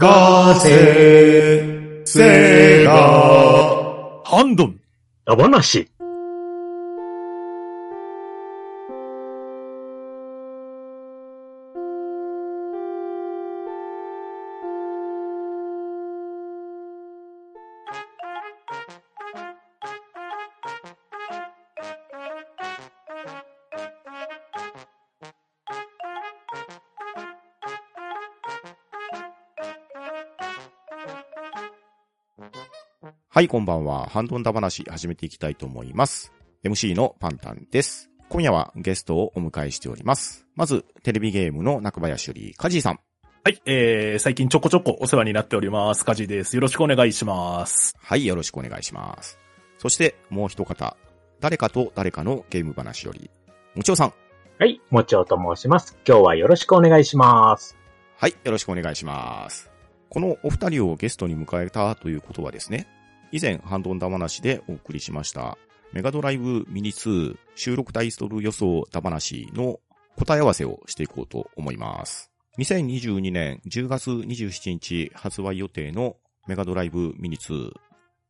ガセ、セガ、ハンドン。ダバなし。はい、こんばんは。ハンドンダ話始めていきたいと思います。MC のパンタンです。今夜はゲストをお迎えしております。まず、テレビゲームの中林より、カジーさん。はい、えー、最近ちょこちょこお世話になっております。カジです。よろしくお願いします。はい、よろしくお願いします。そして、もう一方、誰かと誰かのゲーム話より、もちおさん。はい、もちおと申します。今日はよろしくお願いします。はい、よろしくお願いします。このお二人をゲストに迎えたということはですね、以前ハンドンダ話でお送りしました、メガドライブミニ2収録タイトル予想ダ話の答え合わせをしていこうと思います。2022年10月27日発売予定のメガドライブミニ2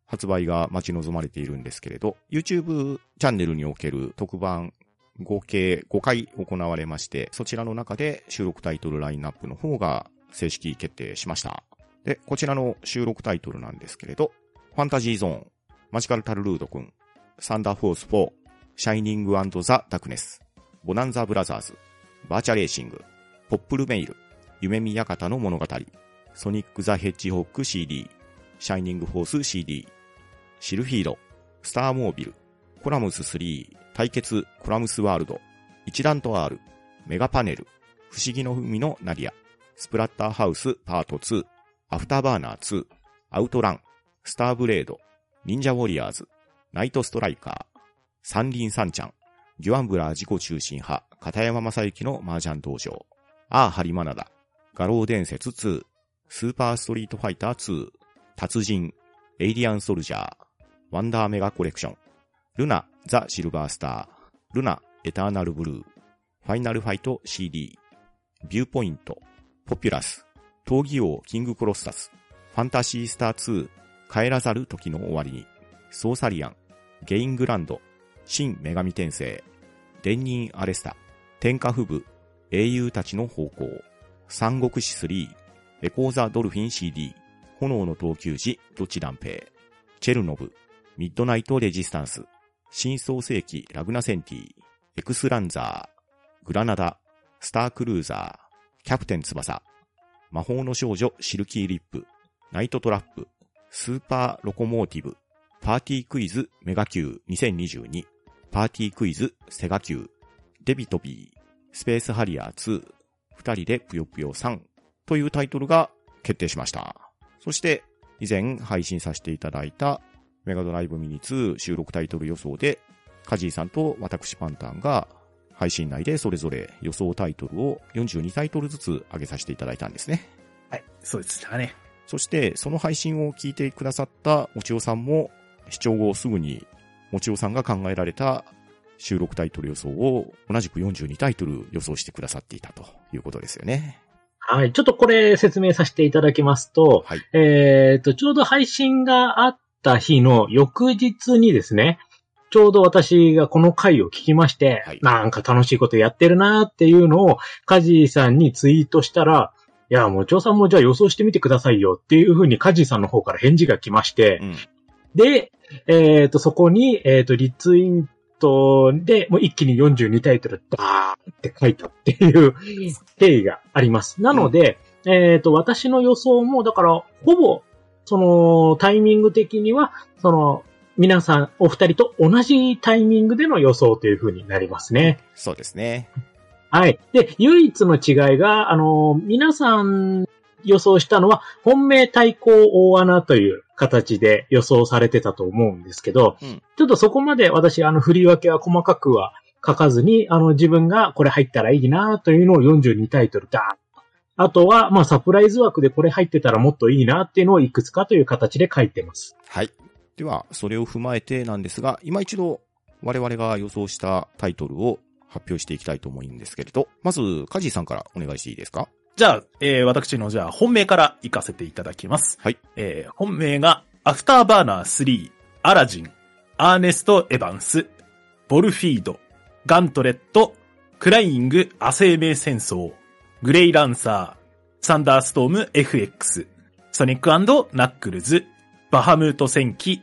発売が待ち望まれているんですけれど、YouTube チャンネルにおける特番合計5回行われまして、そちらの中で収録タイトルラインナップの方が正式決定しました。で、こちらの収録タイトルなんですけれど、ファンタジーゾーン、まじかる☆タルるートくん、サンダーフォース4、シャイニング＆ザ・ダクネス、ボナンザ・ブラザーズ、バーチャレーシング、ポップルメイル、夢見館の物語、ソニック・ザ・ヘッジホッグ CD、シャイニング・フォース CD、シルフィード、スター・モービル、コラムス3、対決コラムスワールド、イチダントR、メガパネル、ふしぎの海のナディア、スプラッターハウスパート2、アフターバーナー2、アウトラン、スターブレード、忍者ウォリアーズ、ナイトストライカー、三輪サンちゃん、ぎゅわんぶらあ自己中心派、片山まさゆきの麻雀道場、アーハリマナダ、餓狼伝説2、スーパーストリートファイター2、達人、エイリアンソルジャー、ワンダーメガコレクション、ルナ、ザ・シルバースター、ルナ、エターナルブルー、ファイナルファイト CD、ビューポイント、ポピュラス、闘技王キングクロッサス、ファンタシースター2、帰らざる時の終わりに、ソーサリアン、ゲイングランド、真・女神転生、電忍アレスタ、天下布武、英雄たちの咆哮、三国志3、エコー・ザ・ドルフィン CD、炎の闘球児、ドッジ弾平、チェルノブ、ミッドナイトレジスタンス、新創世記ラグナセンティ、エクスランザー、グラナダ、スタークルーザー、キャプテン翼、魔法の少女シルキーリップ、ナイトトラップ、スーパーロコモーティブ、パーティークイズメガ Q 2022、パーティークイズセガ Q、デビトビー、スペースハリアー2、二人でぷよぷよ3というタイトルが決定しました。そして、以前配信させていただいたメガドライブミニ2収録タイトル予想で、カジーさんと私パンタンが配信内でそれぞれ予想タイトルを42タイトルずつ上げさせていただいたんですね。はい、そうですね。そして、その配信を聞いてくださったもちおさんも、視聴後すぐに、もちおさんが考えられた収録タイトル予想を同じく42タイトル予想してくださっていたということですよね。はい。ちょっとこれ説明させていただきますと、はい。えっ、と、ちょうど配信があった日の翌日にですね、ちょうど私がこの回を聞きまして、はいなんか楽しいことやってるなっていうのを、カジーさんにツイートしたら、いや、もちおさんもじゃあ予想してみてくださいよっていうふうにカジーさんの方から返事が来ましてう、ん。で、えっ、と、そこに、えっ、と、リツイートで、もう一気に42タイトル、バーって書いたっていう経緯があります。なので、えっ、と、私の予想も、だから、ほぼ、その、タイミング的には、その、皆さん、お二人と同じタイミングでの予想というふうになりますね。そうですね。はい。で、唯一の違いが、あの、皆さん予想したのは、本命対抗大穴という形で予想されてたと思うんですけど、うんちょっとそこまで私、あの、振り分けは細かくは書かずに、あの、自分がこれ入ったらいいなというのを42タイトルだ。あとは、まあ、サプライズ枠でこれ入ってたらもっといいなっていうのをいくつかという形で書いてます。はい。では、それを踏まえてなんですが、今一度我々が予想したタイトルを発表していきたいと思うんですけれど、まず、カジーさんからお願いしていいですか？じゃあ、えー、私のじゃあ本命から行かせていただきます。はい。えー、本命が、アフターバーナー3、アラジン、アーネスト・エヴァンス、ボルフィード、ガントレット、クライング・亜生命戦争、グレイランサー、サンダーストーム FX、ソニックナックルズ、バハムート戦記、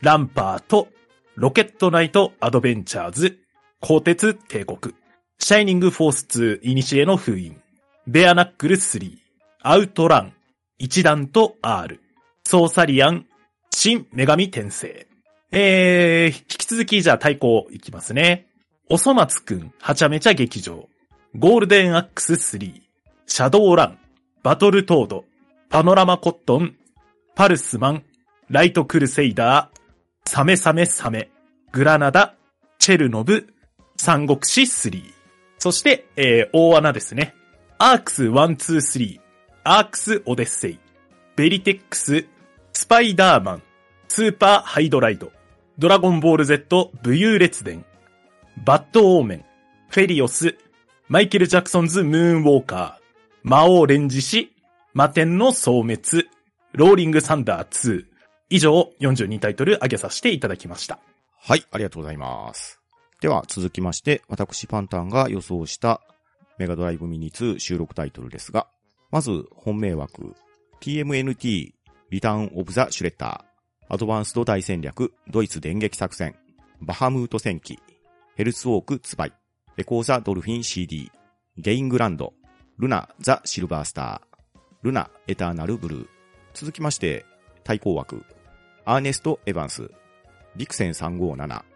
ランパート、ロケットナイトアドベンチャーズ、鋼鉄帝国、シャイニングフォース2イニシエの封印、ベアナックル3、アウトラン、イチダントR、ソーサリアン、真・女神転生。えー、引き続きじゃあ対抗いきますね。おそ松くん、はちゃめちゃ劇場、ゴールデンアックス3、シャドーラン、バトルトード、パノラマコットン、パルスマン、ライトクルセイダー、サメサメサメ、グラナダ、チェルノブ、三国志3。そして、えー、大穴ですね。アークス123、アークスオデッセイ、ベリテックス、スパイダーマン、スーパーハイドライド、ドラゴンボール Z 武勇列伝、バッドオーメン、フェリオス、マイケル・ジャクソンズ・ムーンウォーカー、魔王レンジシ、魔天の消滅、ローリング・サンダー2。以上、42タイトル上げさせていただきました。はい、ありがとうございます。では続きまして、私パンタンが予想したメガドライブミニ2収録タイトルですが、まず本命枠、TMNT リターンオブザ・シュレッダー、アドバンスド大戦略、ドイツ電撃作戦、バハムート戦記、ヘルツウォークツバイ、レコーザ・ドルフィン CD、ゲイングランド、ルナ・ザ・シルバースター、ルナ・エターナル・ブルー。続きまして、対抗枠、アーネスト・エヴァンス、ビクセン357、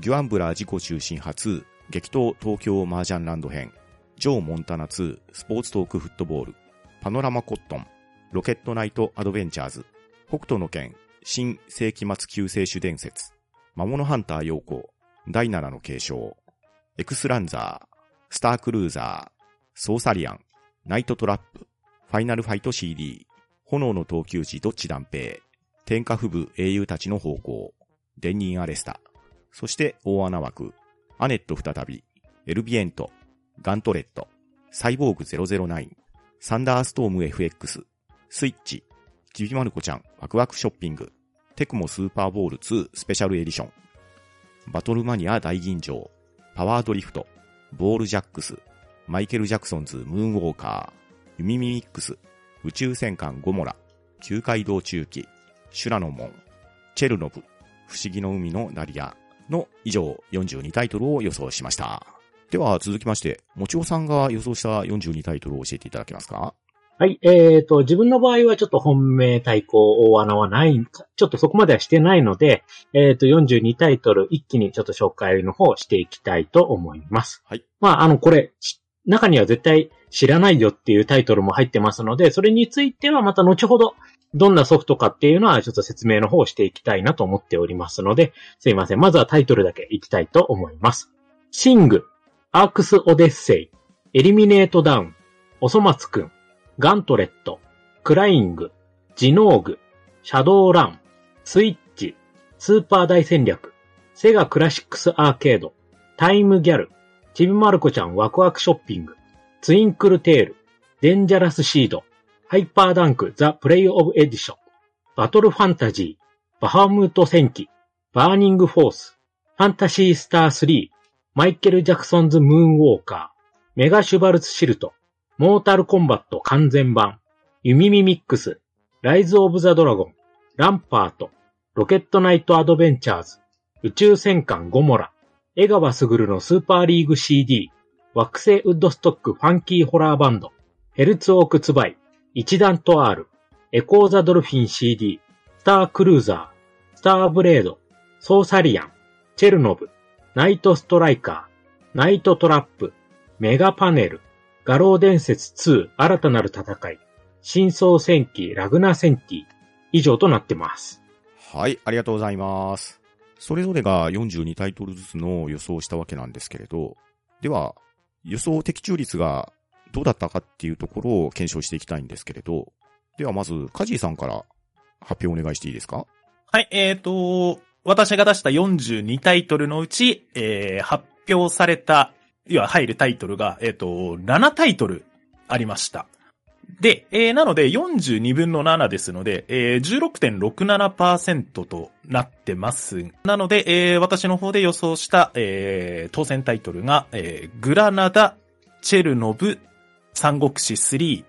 ギュアンブラー自己中心初、激闘東京麻雀ランド編、ジョー・モンタナ2、スポーツトークフットボール、パノラマコットン、ロケットナイトアドベンチャーズ、北斗の剣、新世紀末救世主伝説、魔物ハンター陽光、第7の継承、エクスランザー、スタークルーザー、ソーサリアン、ナイトトラップ、ファイナルファイト CD、炎の闘球児ドッジ弾平、天下布武英雄たちの咆哮、電忍アレスタ、そして大穴枠、アネット再び、エル・ヴィエント、ガントレット、サイボーグ009、サンダーストーム FX、スイッチ、ちびまる子ちゃん。ワクワクショッピング、テクモスーパーボール2スペシャルエディション、バトルマニア大吟醸、パワードリフト、ボールジャックス、マイケル・ジャクソンズ。ムーンウォーカー、ユミミミックス、宇宙戦艦ゴモラ、旧街道中期、シュラノモン、チェルノブ、不思議の海のナリア。の以上42タイトルを予想しました。では続きまして、もちおさんが予想した42タイトルを教えていただけますか？はい、えーと、自分の場合はちょっと本命対抗大穴はない、ちょっとそこまではしてないので、えーと、42タイトル一気にちょっと紹介の方していきたいと思います。はい。まあ、あの、これ、し中には絶対知らないよっていうタイトルも入ってますので、それについてはまた後ほど、どんなソフトかっていうのはちょっと説明の方をしていきたいなと思っておりますので、すいません。まずはタイトルだけいきたいと思います。シング、アークスオデッセイ、エリミネートダウン、おそ松くん、ガントレット、クライング、ジノーグ、シャドーラン、スイッチ、スーパー大戦略、セガクラシックスアーケード、タイムギャル、ちびまる子ちゃんワクワクショッピング、ツインクルテール、デンジャラスシード、ハイパーダンクザ・プレイオフエディション、バトルファンタジー、バハムート戦記、バーニングフォース、ファンタシースター3、マイケル・ジャクソンズ・ムーンウォーカー、メガ・シュバルツ・シルト、モータル・コンバット完全版、ユミミミックス、ライズ・オブ・ザ・ドラゴン、ランパート、ロケット・ナイト・アドベンチャーズ、宇宙戦艦ゴモラ、江川卓のスーパーリーグ CD、惑星ウッドストックファンキーホラーバンド、ヘルツォーク・ツヴァイ、イチダントアール、エコーザドルフィン CD、スタークルーザー、スターブレード、ソーサリアン、チェルノブ、ナイトストライカー、ナイトトラップ、メガパネル、画廊伝説2新たなる戦い、真相戦記。ラグナ戦記、以上となってます。はい、ありがとうございます。それぞれが42タイトルずつの予想をしたわけなんですけれど、では、予想的中率がどうだったかっていうところを検証していきたいんですけれど、ではまず、カジーさんから発表お願いしていいですか？はい、えーと、私が出した42タイトルのうち、えー、発表された、いわ入るタイトルが、えーと、7タイトルありました。で、えーなので42分の7ですので、えー16.67%となってます。なので、えー私の方で予想した、えー当選タイトルが、えーグラナダ、チェルノブ、三国志3、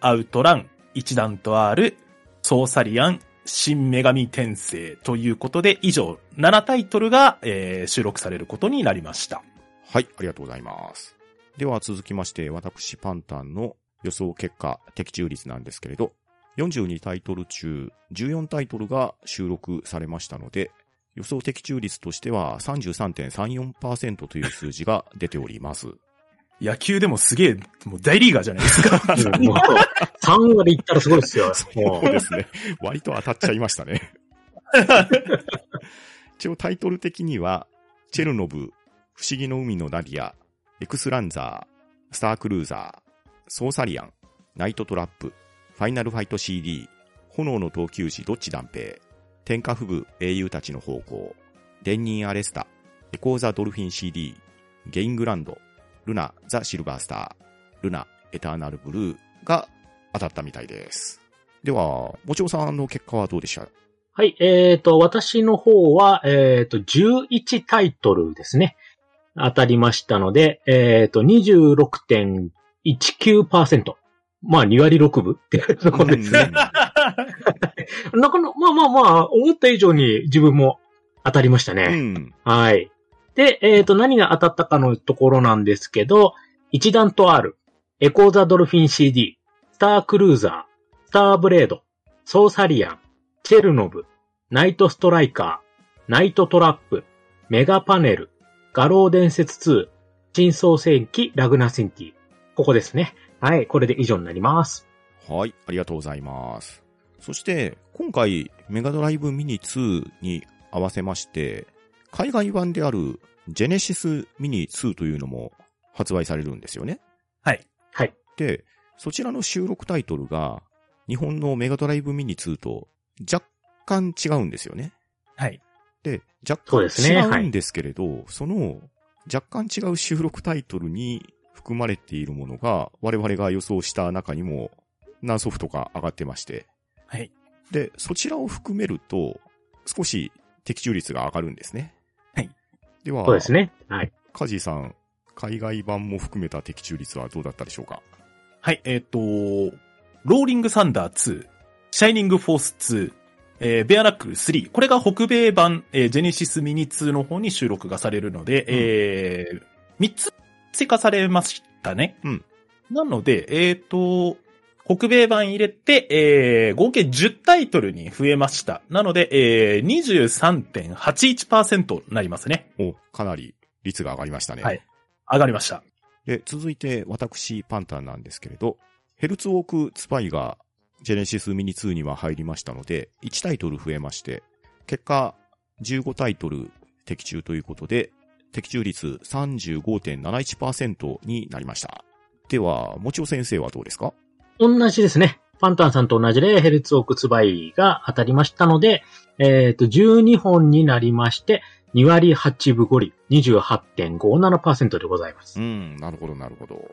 アウトラン、一段と R、ソーサリアン、新女神転生ということで、以上7タイトルが、えー収録されることになりました。はい、ありがとうございます。では続きまして、私パンタンの予想結果、的中率なんですけれど、42タイトル中、14タイトルが収録されましたので、予想的中率としては33.34%という数字が出ております。野球でもすげえ、もう大リーガーじゃないですか。うんもう3割いったらすごいですよ。もそうですね。割と当たっちゃいましたね。一応タイトル的には、チェルノブ、不思議の海のナディア、エクスランザー、スタークルーザー、ソーサリアン、ナイトトラップ、ファイナルファイト CD、炎の闘球児ドッジ弾平、天下布武英雄たちの咆哮、デンニンアレスタ、エコーザドルフィン CD、ゲイングランド、ルナザシルバースター、ルナエターナルブルーが当たったみたいです。では、もちおさんの結果はどうでした？はい、えっ、と、私の方は、えっ、と、11タイトルですね。当たりましたので、えっ、と、26.19%。まあ、2割6分っていうところですね。うん なかなか、まあまあまあ、思った以上に自分も当たりましたうね。ん。はい。で、えっ、と、何が当たったかのところなんですけど、一段と R、エコーザドルフィン CD、スタークルーザー、スターブレード、ソーサリアン、チェルノブ、ナイトストライカー、ナイトトラップ、メガパネル、画廊伝説2、真相戦記ラグナセンティ。ここですね。はい。これで以上になります。はい、ありがとうございます。そして、今回、メガドライブミニ2に合わせまして、海外版であるジェネシスミニ2というのも発売されるんですよね。はい。はい。で、そちらの収録タイトルが、日本のメガドライブミニ2と若干違うんですよね。はい。で、若干そうですね違うんですけれど、その若干違う収録タイトルに含まれているものが、我々が予想した中にも何ソフトか上がってまして、はい。で、そちらを含めると、少し的中率が上がるんですね。はい。では、そうですね。はい。カジーさん、海外版も含めた的中率はどうだったでしょうか？はい、えっ、と、ローリングサンダー2、シャイニングフォース2、えーベアナックル3。これが北米版、えージェネシスミニ2の方に収録がされるので、えー、3つ追加されましたね。うん。なので、えっ、と、北米版入れて、えー、合計10タイトルに増えました。なので、えー、23.81%になりますね。お、かなり率が上がりましたね。はい上がりました。で、続いて私、パンタンなんですけれど、ヘルツウォークスパイがジェネシスミニ2には入りましたので、1タイトル増えまして、結果、15タイトル的中ということで、的中率35.71%になりました。では、もちお先生はどうですか？同じですね。パンタンさんと同じでヘルツオークツバイが当たりましたので、えっ、と、12本になりまして、2割8分5厘、28.57%でございます。うん、なるほど、なるほど。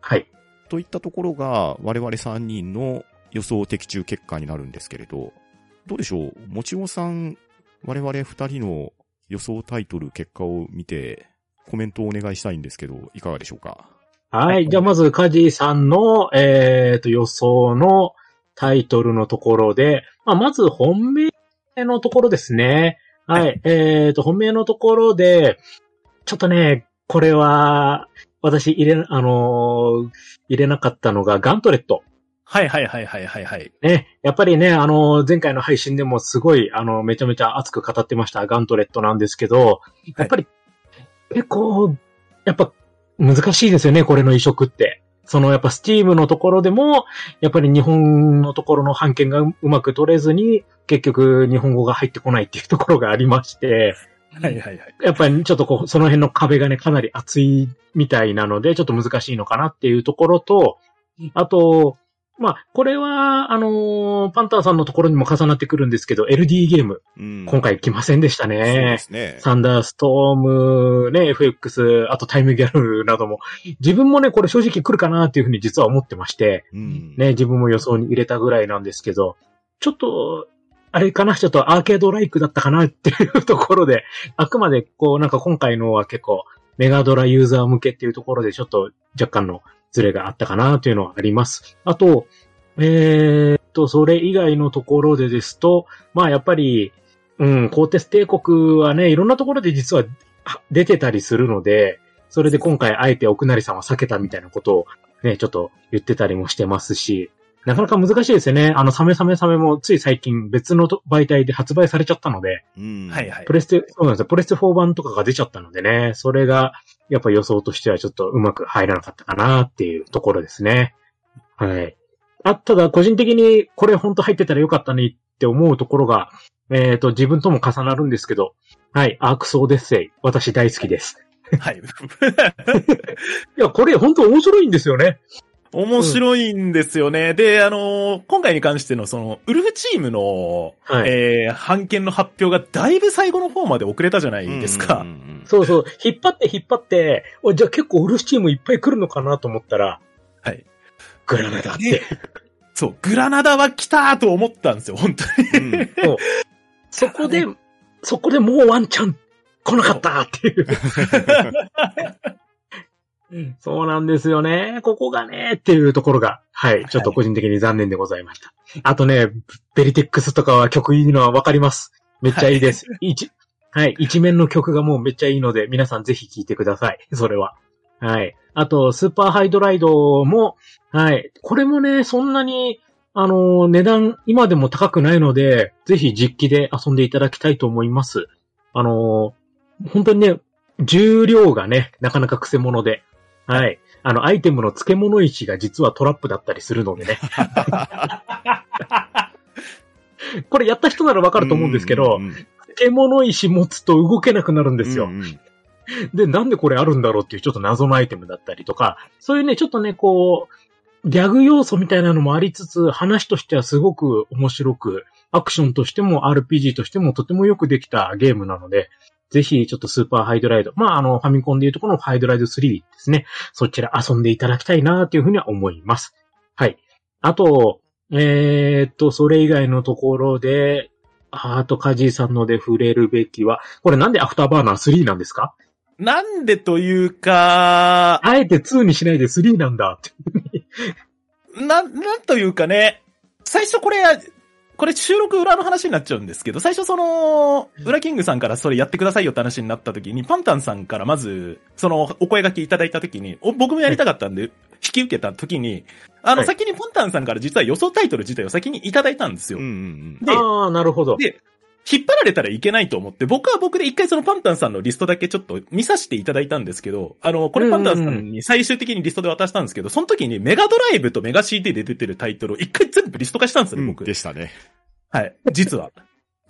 はい。といったところが、我々3人の予想的中結果になるんですけれど、どうでしょう？もちおさん、我々2人の予想タイトル結果を見て、コメントをお願いしたいんですけど、いかがでしょうか？はい。じゃあまず、カジさんの、えっ、と、予想のタイトルのところで、まあ、まず本命のところですね。はい。えっ、と、本命のところで、ちょっとね、これは、私入れ、あのー入れなかったのがガントレット。はいはいはいはいはいはい。ね、やっぱりね、あの、前回の配信でもすごい、あの、めちゃめちゃ熱く語ってましたガントレットなんですけど、やっぱり、結構、やっぱ難しいですよね、これの移植って。そのやっぱスチームのところでも、やっぱり日本のところの版権がうまく取れずに、結局日本語が入ってこないっていうところがありまして、はいはいはい。やっぱりちょっとこう、その辺の壁がね、かなり厚いみたいなので、ちょっと難しいのかなっていうところと、あと、まあ、これは、あのーパンタンさんのところにも重なってくるんですけど、LD ゲーム、うん。今回来ませんでしたそうでね。すね。サンダーストーム、ね、FX、あとタイムギャルなども、自分もね、これ正直来るかなっていうふうに実は思ってまして、うん。ね、自分も予想に入れたぐらいなんですけど、ちょっと、あれかな、ちょっとアーケードライクだったかなっていうところで、あくまでこう、なんか今回のは結構、メガドラユーザー向けっていうところでちょっと若干のズレがあったかなというのはあります。あと、えーっと、それ以外のところでですと、まあやっぱり、うん、コーテス帝国はね、いろんなところで実はあ出てたりするので、それで今回あえて奥成さんは避けたみたいなことをね、ちょっと言ってたりもしてますし、なかなか難しいですよね。あの、サメサメサメもつい最近別のと媒体で発売されちゃったので、うん。はいはいプ。レステ、そうなんですよ。プレステ4版とかが出ちゃったのでね、それが、やっぱ予想としてはちょっとうまく入らなかったかなっていうところですね。はい。あ、ただ個人的にこれ本当入ってたらよかったねって思うところが、えっ、と、自分とも重なるんですけど、はい、アークソーデッセイ、私大好きです。はい。いや、これ本当面白いんですよね。面白いんですよね。で、あのー今回に関してのその、ウルフチームの、はいえー、判件の発表がだいぶ最後の方まで遅れたじゃないですか。うんうんうんそうそう、引っ張って引っ張って、おじゃあ結構ウルフチームいっぱい来るのかなと思ったら、はい。グラナダってね。そう、グラナダは来たと思ったんですよ、本当に。うんそうそこで、そこでもうワンチャン来なかったっていう。そうなんですよね。ここがね、っていうところが、はい、ちょっと個人的に残念でございました。あとね、ベリテックスとかは曲いいのはわかります。めっちゃいいです。一、はい、一面の曲がもうめっちゃいいので、皆さんぜひ聴いてください。それは。はい。あと、スーパーハイドライドも、はい。これもね、そんなに、あの、値段、今でも高くないので、ぜひ実機で遊んでいただきたいと思います。あの、本当にね、重量がね、なかなか癖者で、はい。あの、アイテムの付け物石が実はトラップだったりするのでね。これやった人ならわかると思うんですけど、うんうん付け物石持つと動けなくなるんですよ。うんうんで、なんでこれあるんだろうっていうちょっと謎のアイテムだったりとか、そういうね、ちょっとね、こう、ギャグ要素みたいなのもありつつ、話としてはすごく面白く、アクションとしても RPG としてもとてもよくできたゲームなので、ぜひちょっとスーパーハイドライド、まああの、ファミコンでいうとこのハイドライド3ですね。そちら遊んでいただきたいなというふうには思います。はい。あと、えーっと、それ以外のところで、あと、カジーさんので触れるべきは、これなんでアフターバーナー3なんですか？なんでというか、あえて2にしないで3なんだって。な、なんというかね、最初これ、これ収録裏の話になっちゃうんですけど、最初その、裏キングさんからそれやってくださいよって話になった時に、パンタンさんからまず、その、お声掛けいただいた時に、お僕もやりたかったんで、引き受けた時に、あの、はい先にパンタンさんから実は予想タイトル自体を先にいただいたんですようん。うんで、ああ、なるほど。で、引っ張られたらいけないと思って、僕は僕で一回そのパンタンさんのリストだけちょっと見させていただいたんですけど、あの、これパンタンさんに最終的にリストで渡したんですけど、その時にメガドライブとメガ CD で出てるタイトルを一回全部リスト化したんですよ、うん。僕。でしたね。はい。実は。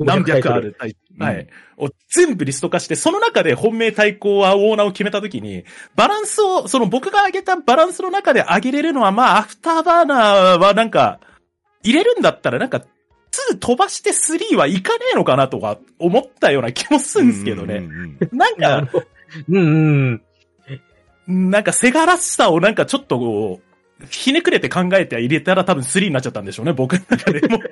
何百あるタイトル。はい。を全部リスト化して、その中で本命対抗はオーナーを決めたときに、バランスを、その僕が上げたバランスの中で上げれるのは、まあ、アフターバーナーはなんか、入れるんだったらなんか、2飛ばして3はいかねえのかなとか思ったような気もするんですけどね。うんうんなんか、うんうん。なんかセガらしさをなんかちょっとこう、ひねくれて考えて入れたら多分3になっちゃったんでしょうね、僕の中でも。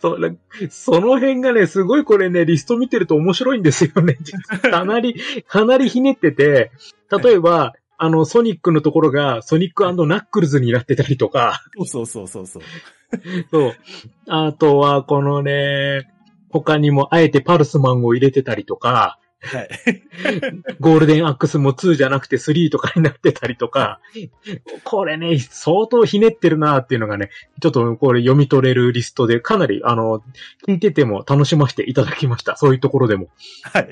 そなその辺がね、すごいこれね、リスト見てると面白いんですよね。かなり、かなりひねってて、例えば、あの、ソニックのところが、ソニックナックルズになってたりとか、そうそうそうそう。そう。あとは、このね、他にも、あえてパルスマンを入れてたりとか、はい。ゴールデンアックスも2じゃなくて3とかになってたりとか、これね、相当ひねってるなっていうのがね、ちょっとこれ読み取れるリストでかなり、あの、聞いてても楽しませていただきました。そういうところでも。はい。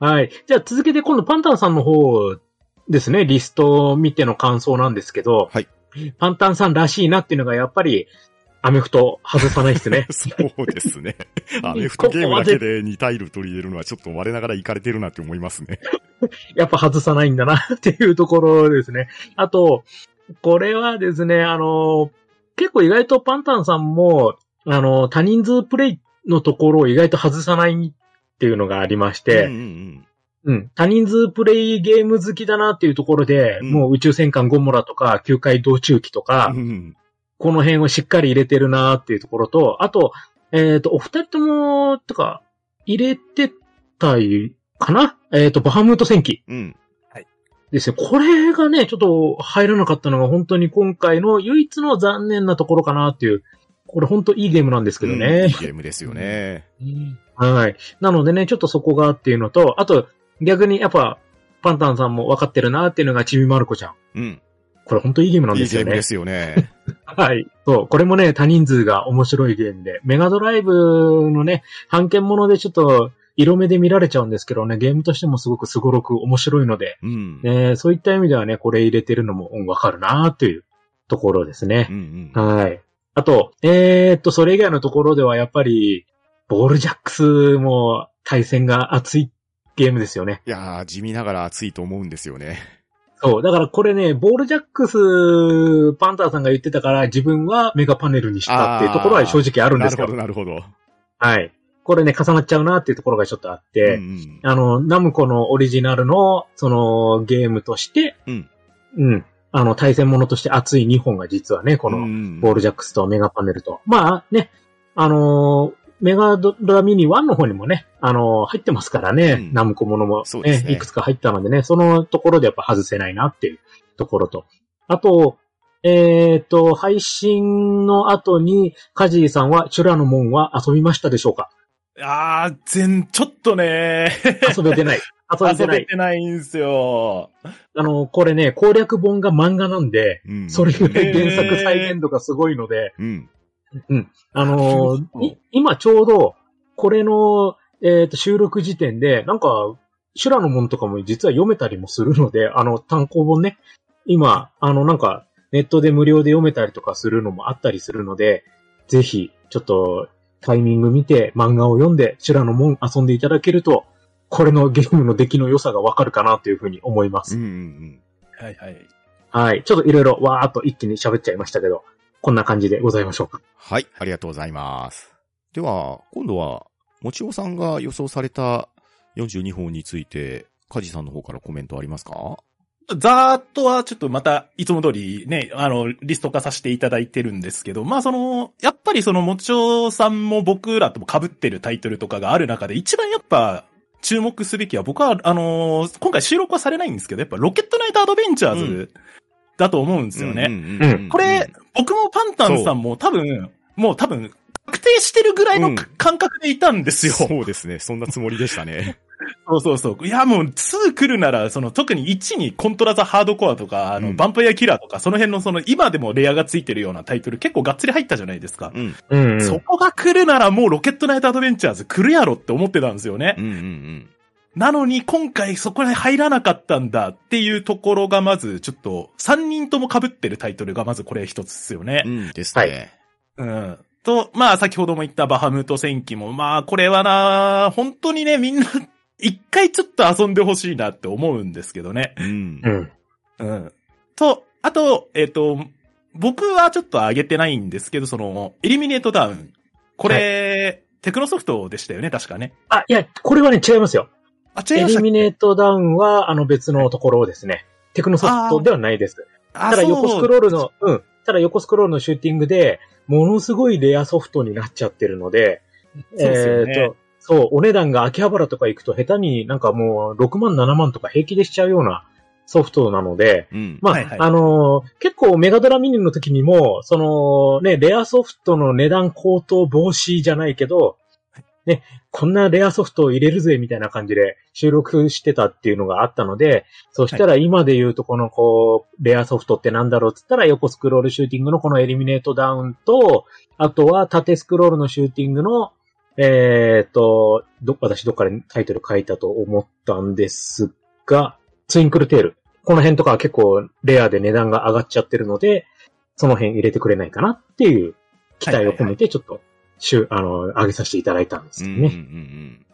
はい。じゃあ続けて今度パンタンさんの方ですね、リストを見ての感想なんですけど、はい。パンタンさんらしいなっていうのがやっぱり、アメフト外さないですね。そうですね。アメフトゲームだけで2タイル取り入れるのはちょっと我ながらいかれてるなって思いますね。やっぱ外さないんだなっていうところですね。あと、これはですね、あの、結構意外とパンタンさんも、あの、多人数プレイのところを意外と外さないっていうのがありましうんて、うんうん、多人数プレイゲーム好きだなっていうところで、うんもう宇宙戦艦ゴモラとか、球界道中機とか、うんうん。この辺をしっかり入れてるなっていうところと、あと、えっ、と、お二人とも、とか、入れてたいかな？えっ、と、バハムート戦記うん。ですよ。これがね、ちょっと入らなかったのが本当に今回の唯一の残念なところかなっていう。これ本当いいゲームなんですけどうんいいね。ゲームですよね。はい。なのでね、ちょっとそこがっていうのと、あと、逆にやっぱ、パンタンさんも分かってるなっていうのがちびまる子ちゃん。うん。これ本当いいゲームなんいですよね。いゲームですよね。はい。そう。これもね、多人数が面白いゲームで、メガドライブのね、版権ものでちょっと、色目で見られちゃうんですけどね、ゲームとしてもすごくすごろく面白いので、うん。ね、そういった意味ではね、これ入れてるのもうんわかるなっていうところですうね。んうん。はい。あと、えー、っと、それ以外のところではやっぱり、ボールジャックスも対戦が熱いゲームですよね。いやー、地味ながら熱いと思うんですよね。そう。だからこれね、ボールジャックス、パンターさんが言ってたから自分はメガパネルにしたっていうところは正直あるんですよなるほど、。なるほど。はい。これね、重なっちゃうなっていうところがちょっとあって、うんうんあの、ナムコのオリジナルの、その、ゲームとして、うん。うん。あの、対戦ものとして熱い2本が実はね、この、うんボールジャックスとメガパネルと。まあね、あのーメガドラミニ1の方にもね、あのー入ってますからね、うんナムコものも、ねねいくつか入ったのでね、そのところでやっぱ外せないなっていうところと。あと、えっ、と、配信の後に、カジーさんは、チュラの門は遊びましたでしょうか？あー、全、ちょっとね、遊べてない。遊べて遊べない。てないんすよ。あの、これね、攻略本が漫画なんで、うん。それぐらい原作再現度がすごいので、うん。あのなるほどーい今ちょうど、これの、えっ、と、収録時点で、なんか、修羅の門とかも実は読めたりもするので、あの、単行本ね。今、あの、なんか、ネットで無料で読めたりとかするのもあったりするので、ぜひ、ちょっと、タイミング見て、漫画を読んで、修羅の門遊んでいただけると、これのゲームの出来の良さがわかるかなというふうに思います。うんうんはいはい。はい。ちょっといろいろわーっと一気に喋っちゃいましたけど、こんな感じでございましょうか。はい、ありがとうございます。では、今度は、もちおさんが予想された42本について、カジさんの方からコメントありますか？ざーっとはちょっとまた、いつも通りね、あの、リスト化させていただいてるんですけど、まあその、やっぱりその、もちおさんも僕らとも被ってるタイトルとかがある中で、一番やっぱ、注目すべきは、僕は、あのー今回収録はされないんですけど、やっぱロケットナイトアドベンチャーズだと思うんですよね。うんこれ、僕もパンタンさんも多分、もう多分、確定してるぐらいのうん感覚でいたんですよ。そうですね。そんなつもりでしたね。そうそうそう。いや、もう、2来るなら、その、特に1にコントラザハードコアとか、あの、うんヴァンパイアキラーとか、その辺のその、今でもレアがついてるようなタイトル結構がっつり入ったじゃないですか。うん。うん、うん。そこが来るならもうロケットナイトアドベンチャーズ来るやろって思ってたんですよね。うんうんなのに今回そこに入らなかったんだっていうところがまずちょっと3人とも被ってるタイトルがまずこれ一つですよねうん。。うんですね。うん。と、まあ先ほども言ったバハムート戦記も、まあこれはな、本当にね、みんな 一回ちょっと遊んでほしいなって思うんですけどね。うんう。ん。うん。と、あと、えっ、と、僕はちょっと上げてないんですけど、その、エリミネートダウン。これ、テクノソフトでしたよね、確かね。あ、いや、これはね、違いますよ。あ、違いましたっけ？エリミネートダウンは、あの別のところですね。テクノソフトではないです。あただ横スクロールの、うん。ただ横スクロールのシューティングで、ものすごいレアソフトになっちゃってるので、そうですよねえーと、そう、お値段が秋葉原とか行くと下手になんかもう6万7万とか平気でしちゃうようなソフトなので、うん。まあ、はいはいあのー結構メガドラミニの時にも、そのね、レアソフトの値段高騰防止じゃないけど、ね、こんなレアソフトを入れるぜみたいな感じで収録してたっていうのがあったので、そしたら今で言うとこのこう、レアソフトってなんだろうって言ったら横スクロールシューティングのこのエリミネートダウンと、あとは縦スクロールのシューティングの、えっ、と、ど、私どっかでタイトル書いたと思ったんですが、ツインクルテール。この辺とかは結構レアで値段が上がっちゃってるので、その辺入れてくれないかなっていう期待を込めてちょっと、しゅ、あの、上げさせていただいたんですうんうんうよね。ん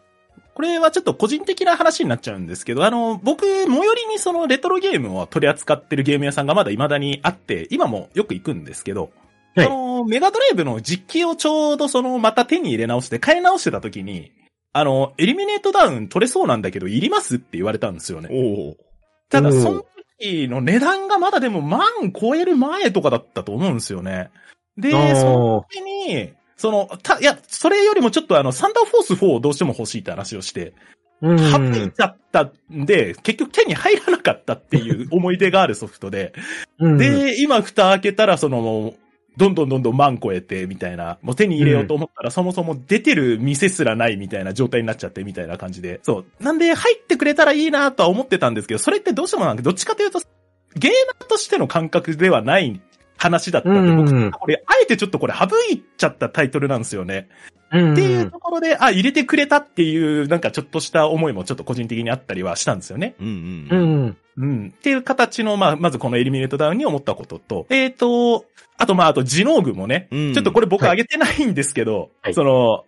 ここれはちょっと個人的な話になっちゃうんですけど、あの、僕、最寄りにそのレトロゲームを取り扱ってるゲーム屋さんがまだ未だにあって、今もよく行くんですけど、はいその、メガドライブの実機をちょうどその、また手に入れ直して、買い直してた時に、あの、エリミネートダウン取れそうなんだけど、いりますって言われたんですよね。おお。ただ、その時の値段がまだでも万超える前とかだったと思うんですよね。で、その時に、その、た、いや、それよりもちょっとあの、サンダーフォース4をどうしても欲しいって話をして、うん。省いちゃったんで、結局手に入らなかったっていう思い出がある ソフトで、うん、で、今蓋開けたらその、どんどんどんどん万超えてみたいな、もう手に入れようと思ったら、そもそも出てる店すらないみたいな状態になっちゃってみたいな感じで。そう。なんで入ってくれたらいいなとは思ってたんですけど、それってどうしてもなんかどっちかというと、ゲーマーとしての感覚ではない話だったんで、うん僕これ、あえてちょっとこれ省いちゃったタイトルなんですよね。うん、っていうところで、あ、入れてくれたっていう、なんかちょっとした思いもちょっと個人的にあったりはしたんですよね。うんううん。ん。うん。っていう形の、まあ、まずこのエリミネートダウンに思ったことと、えっ、と、あとまあ、あとジノーグもね、うんちょっとこれ僕はいあげてないんですけど、はいその、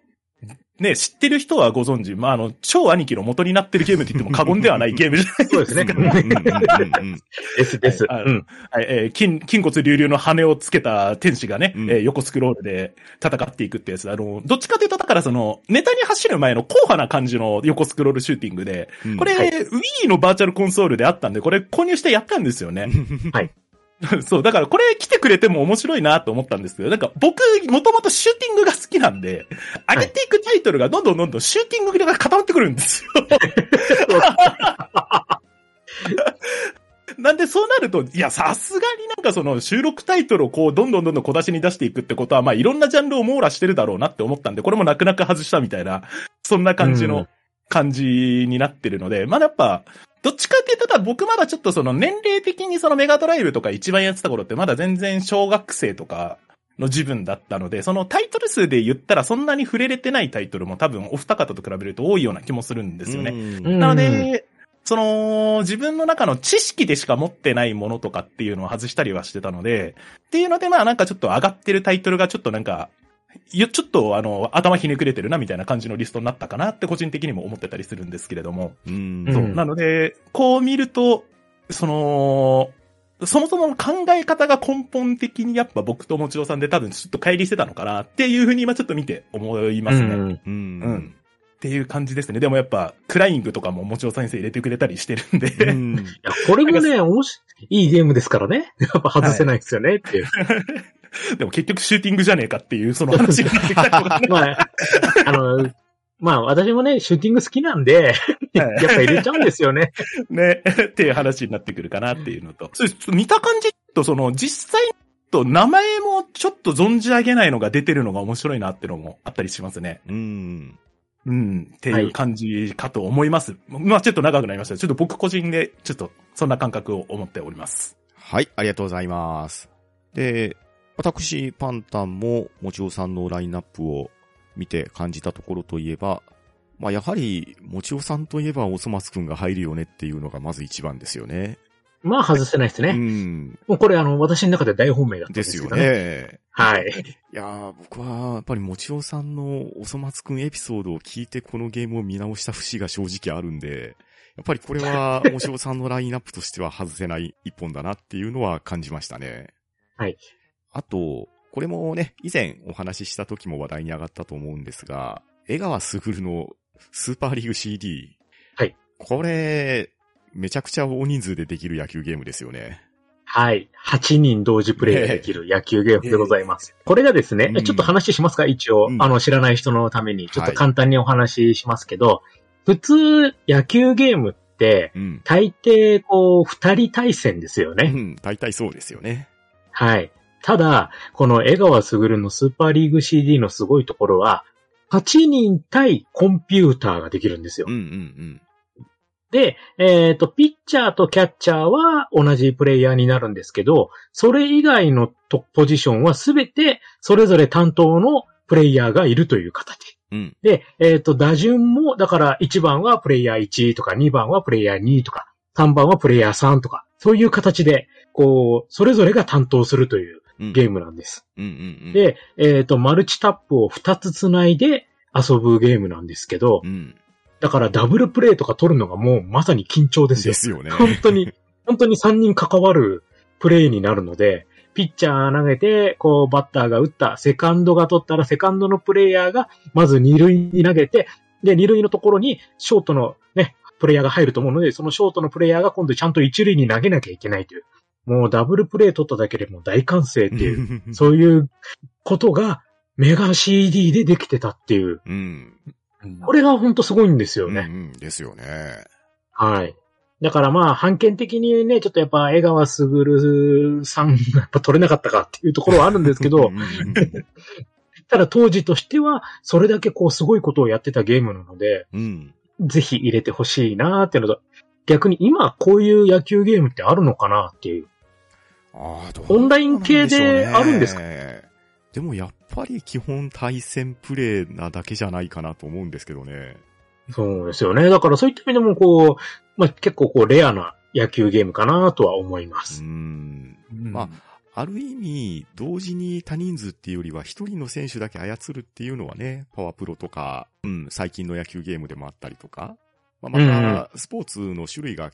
ね、知ってる人はご存知、まあ、あの、超兄貴の元になってるゲームって言っても過言ではないゲームじゃない そうですね。うんうんうんうんですです。はいうん。はい、えー筋、筋骨隆々の羽をつけた天使がね、うんえー横スクロールで戦っていくってやつ。あの、どっちかというと、だからその、ネタに走る前の硬派な感じの横スクロールシューティングで、うんこれ、はい Wii のバーチャルコンソールであったんで、これ購入してやったんですよね。はい。そう、だからこれ来てくれても面白いなと思ったんですけど、なんか僕、もともとシューティングが好きなんで、上げていくタイトルがどんどんどんどんシューティングが固まってくるんですよ。なんでそうなると、いや、さすがになんかその収録タイトルをこう、どんどんどんどん小出しに出していくってことは、まあいろんなジャンルを網羅してるだろうなって思ったんで、これも泣く泣く外したみたいな、そんな感じのうん。感じになってるので、まあやっぱ、どっちかって言ったら僕まだちょっとその年齢的にそのメガドライブとか一番やってた頃ってまだ全然小学生とかの自分だったので、そのタイトル数で言ったらそんなに触れれてないタイトルも多分お二方と比べると多いような気もするんですよね。うんなので、その、自分の中の知識でしか持ってないものとかっていうのを外したりはしてたので、っていうので、まあなんかちょっと上がってるタイトルがちょっとなんか、よちょっとあの、頭ひねくれてるなみたいな感じのリストになったかなって個人的にも思ってたりするんですけれども。うん。なので、こう見ると、その、そもそもの考え方が根本的にやっぱ僕ともちろさんで多分ちょっと乖離してたのかなっていうふうに今ちょっと見て思いますね。うんうんうんっていう感じですね。でもやっぱ、クライングとかももちろん先生入れてくれたりしてるんで、うんいや、これもね、おもし、いいゲームですからね。やっぱ外せないですよね、っていう。でも結局シューティングじゃねえかっていうその話がなってきたりとかね まあ、あの、まあ私もね、シューティング好きなんで、やっぱ入れちゃうんですよね。ね、っていう話になってくるかなっていうのと。そ見た感じと、その、実際と名前もちょっと存じ上げないのが出てるのが面白いなっていうのもあったりしますね。うん。うん、っていう感じかと思います。まあちょっと長くなりました。ちょっと僕個人で、ちょっとそんな感覚を思っております。はい、ありがとうございます。で、私、パンタンも、もちおさんのラインナップを見て感じたところといえば、まあ、やはり、もちおさんといえば、おそ松くんが入るよねっていうのがまず一番ですよね。まあ外せないですうね。ん。もうこれあの、私の中で大本命だったんでですすよね。よね。はい。いやー、僕は、やっぱりもちおさんのおそ松くんエピソードを聞いてこのゲームを見直した節が正直あるんで、やっぱりこれは、もちおさんのラインナップとしては外せない一本だなっていうのは感じましたね。はい。あと、これもね、以前お話しした時も話題に上がったと思うんですが、江川卓のスーパーリーグ CD。はい。これ、めちゃくちゃ大人数でできる野球ゲームですよね。はい。8人同時プレイができる野球ゲームでございます。これがですね、うんちょっと話しますか？一応、うんあの、知らない人のために、ちょっとはい簡単にお話ししますけど、普通、野球ゲームって、うん。大抵、こう、二人対戦ですよね。うん、大体そうですよね。はい。ただ、この江川卓のスーパーリーグ CD のすごいところは、8人対コンピューターができるんですようん。うんで、えっ、と、ピッチャーとキャッチャーは同じプレイヤーになるんですけど、それ以外のトポジションはすべてそれぞれ担当のプレイヤーがいるという形。うん。うん。で、えっ、と、打順も、だから1番はプレイヤー1とか2番はプレイヤー2とか、3番はプレイヤー3とか、そういう形で、こう、それぞれが担当するといううん。ゲームなんです。うんうんうん。、で、えっ、と、マルチタップを2つつないで遊ぶゲームなんですけど、うん。だからダブルプレイとか取るのがもうまさに緊張ですよで。すよね。本当に、本当に3人関わるプレイになるので、ピッチャー投げて、こう、バッターが打った、セカンドが取ったら、セカンドのプレイヤーが、まず二塁に投げて、で、二塁のところに、ショートのね、プレイヤーが入ると思うので、そのショートのプレイヤーが今度ちゃんと一塁に投げなきゃいけないという。もうダブルプレイ取っただけでもう大歓声っていう、そういうことが、メガ CD でできてたっていう。うん。これが本当すごいんですよね。うんうんですよね。はい。だからまあ、判権的にね、ちょっとやっぱ江川卓さんがやっぱ取れなかったかっていうところはあるんですけど ただ当時としては、それだけこうすごいことをやってたゲームなので、うん。ぜひ入れてほしいなーっていうのと、逆に今こういう野球ゲームってあるのかなっていう。ああ、どうオンライン系であるんですか？ねでもやっぱり基本対戦プレイなだけじゃないかなと思うんですけどね。そうですよね。だからそういった意味でもこう、まあ結構こうレアな野球ゲームかなとは思いまうす。ん。ままある意味、同時に多人数っていうよりは一人の選手だけ操るっていうのはね、パワープロとか、うん、最近の野球ゲームでもあったりとか、まあ、また、スポーツの種類が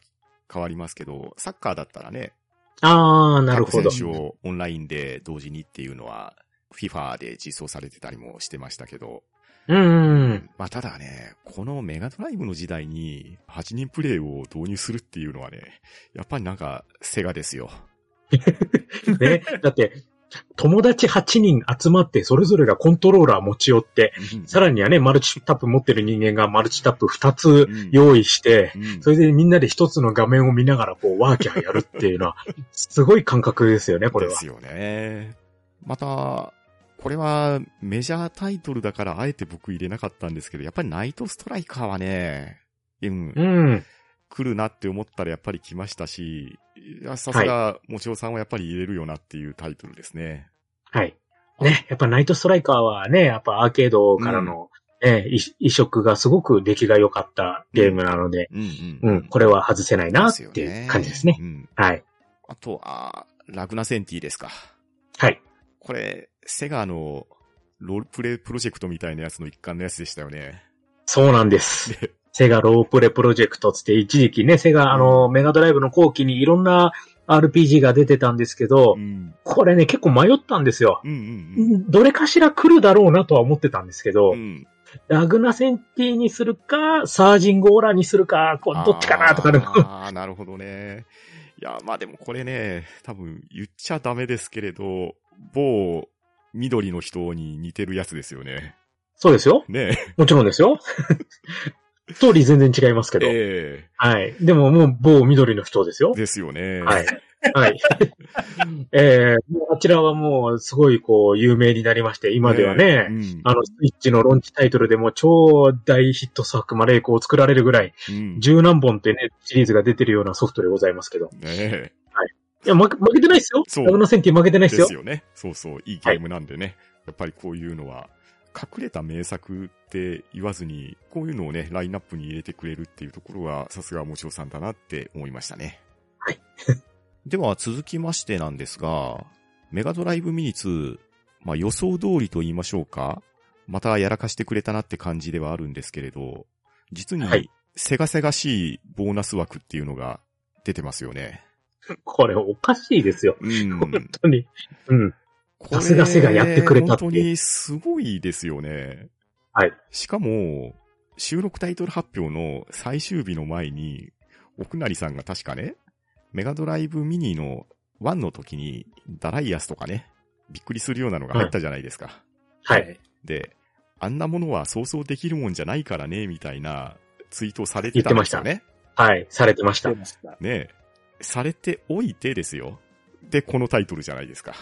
変わりますけど、サッカーだったらね、あー、なるほど各。選手をオンラインで同時にっていうのは、FIFA で実装されてたりもしてましたけど、うん。まあただね、このメガドライブの時代に8人プレイを導入するっていうのはね、やっぱりなんかセガですよ。ね。だって、友達8人集まって、それぞれがコントローラー持ち寄って、さらにはね、マルチタップ持ってる人間がマルチタップ2つ用意して、うんそれでみんなで一つの画面を見ながらこうワーキャーやるっていうのは、すごい感覚ですよね、これはで。すよね。また、これはメジャータイトルだからあえて僕入れなかったんですけど、やっぱりナイトストライカーはね、うん、うん。来るなって思ったらやっぱり来ましたし、いやさすが、もちおさんはやっぱり入れるよなっていうタイトルですね。はい。ね、やっぱナイトストライカーはね、やっぱアーケードからの、ね移移植がすごく出来が良かったゲームなので、うんうん、これは外せないなっていう感じですね。うん。はい。あとは、ラグナセンティですか。はい。これ、セガのロールプレイプロジェクトみたいなやつの一環のやつでしたよね。そうなんです。でセガロープレプロジェクトつって一時期ね、セガ、あの、メガドライブの後期にいろんな RPG が出てたんですけど、うん。これね、結構迷ったんですよ。うんうんどれかしら来るだろうなとは思ってたんですけど、うん。うん。ラグナセンティにするか、サージンゴーラにするか、こうどっちかなとかね。ああ、なるほどね。いや、まあでもこれね、多分言っちゃダメですけれど、某緑の人に似てるやつですよね。そうですよ。ねもちろんですよ。ストーリー全然違いますけど。えはい。でももう某緑の人ですよえ。ですよね。はい。はい。えー、もうあちらはもうすごいこう有名になりまして、今ではね、うんあの、スイッチのローンチタイトルでも超大ヒット作、まあ、霊光を作られるぐらい、うん十何本ってね、シリーズが出てるようなソフトでございますけど。ねえ。いや、負け負けてないですよ。そうラグナセンティ負けてないでですよ。すよね。そうそう、いいゲームなんでね。やっぱりこういうのは、隠れた名作って言わずに、こういうのをね、ラインナップに入れてくれるっていうところは、さすがもちおさんだなって思いましたね。はい。では続きましてなんですが、メガドライブミニ2、まあ予想通りと言いましょうか。またやらかしてくれたなって感じではあるんですけれど、実にはい、せがせがしいボーナス枠っていうのが出てますよね。これおかしいですよ。うん。本当に。うん。これさすがやってくれたって本当にすごいですよね。はい。しかも、収録タイトル発表の最終日の前に、奥成さんが確かね、メガドライブミニの1の時に、ダライアスとかね、びっくりするようなのが入ったじゃないですか。はい。で、あんなものは想像できるもんじゃないからね、みたいなツイートをされてたんですよね。はい。されてました出。ました。ねされておいてですよ。で、このタイトルじゃないですか。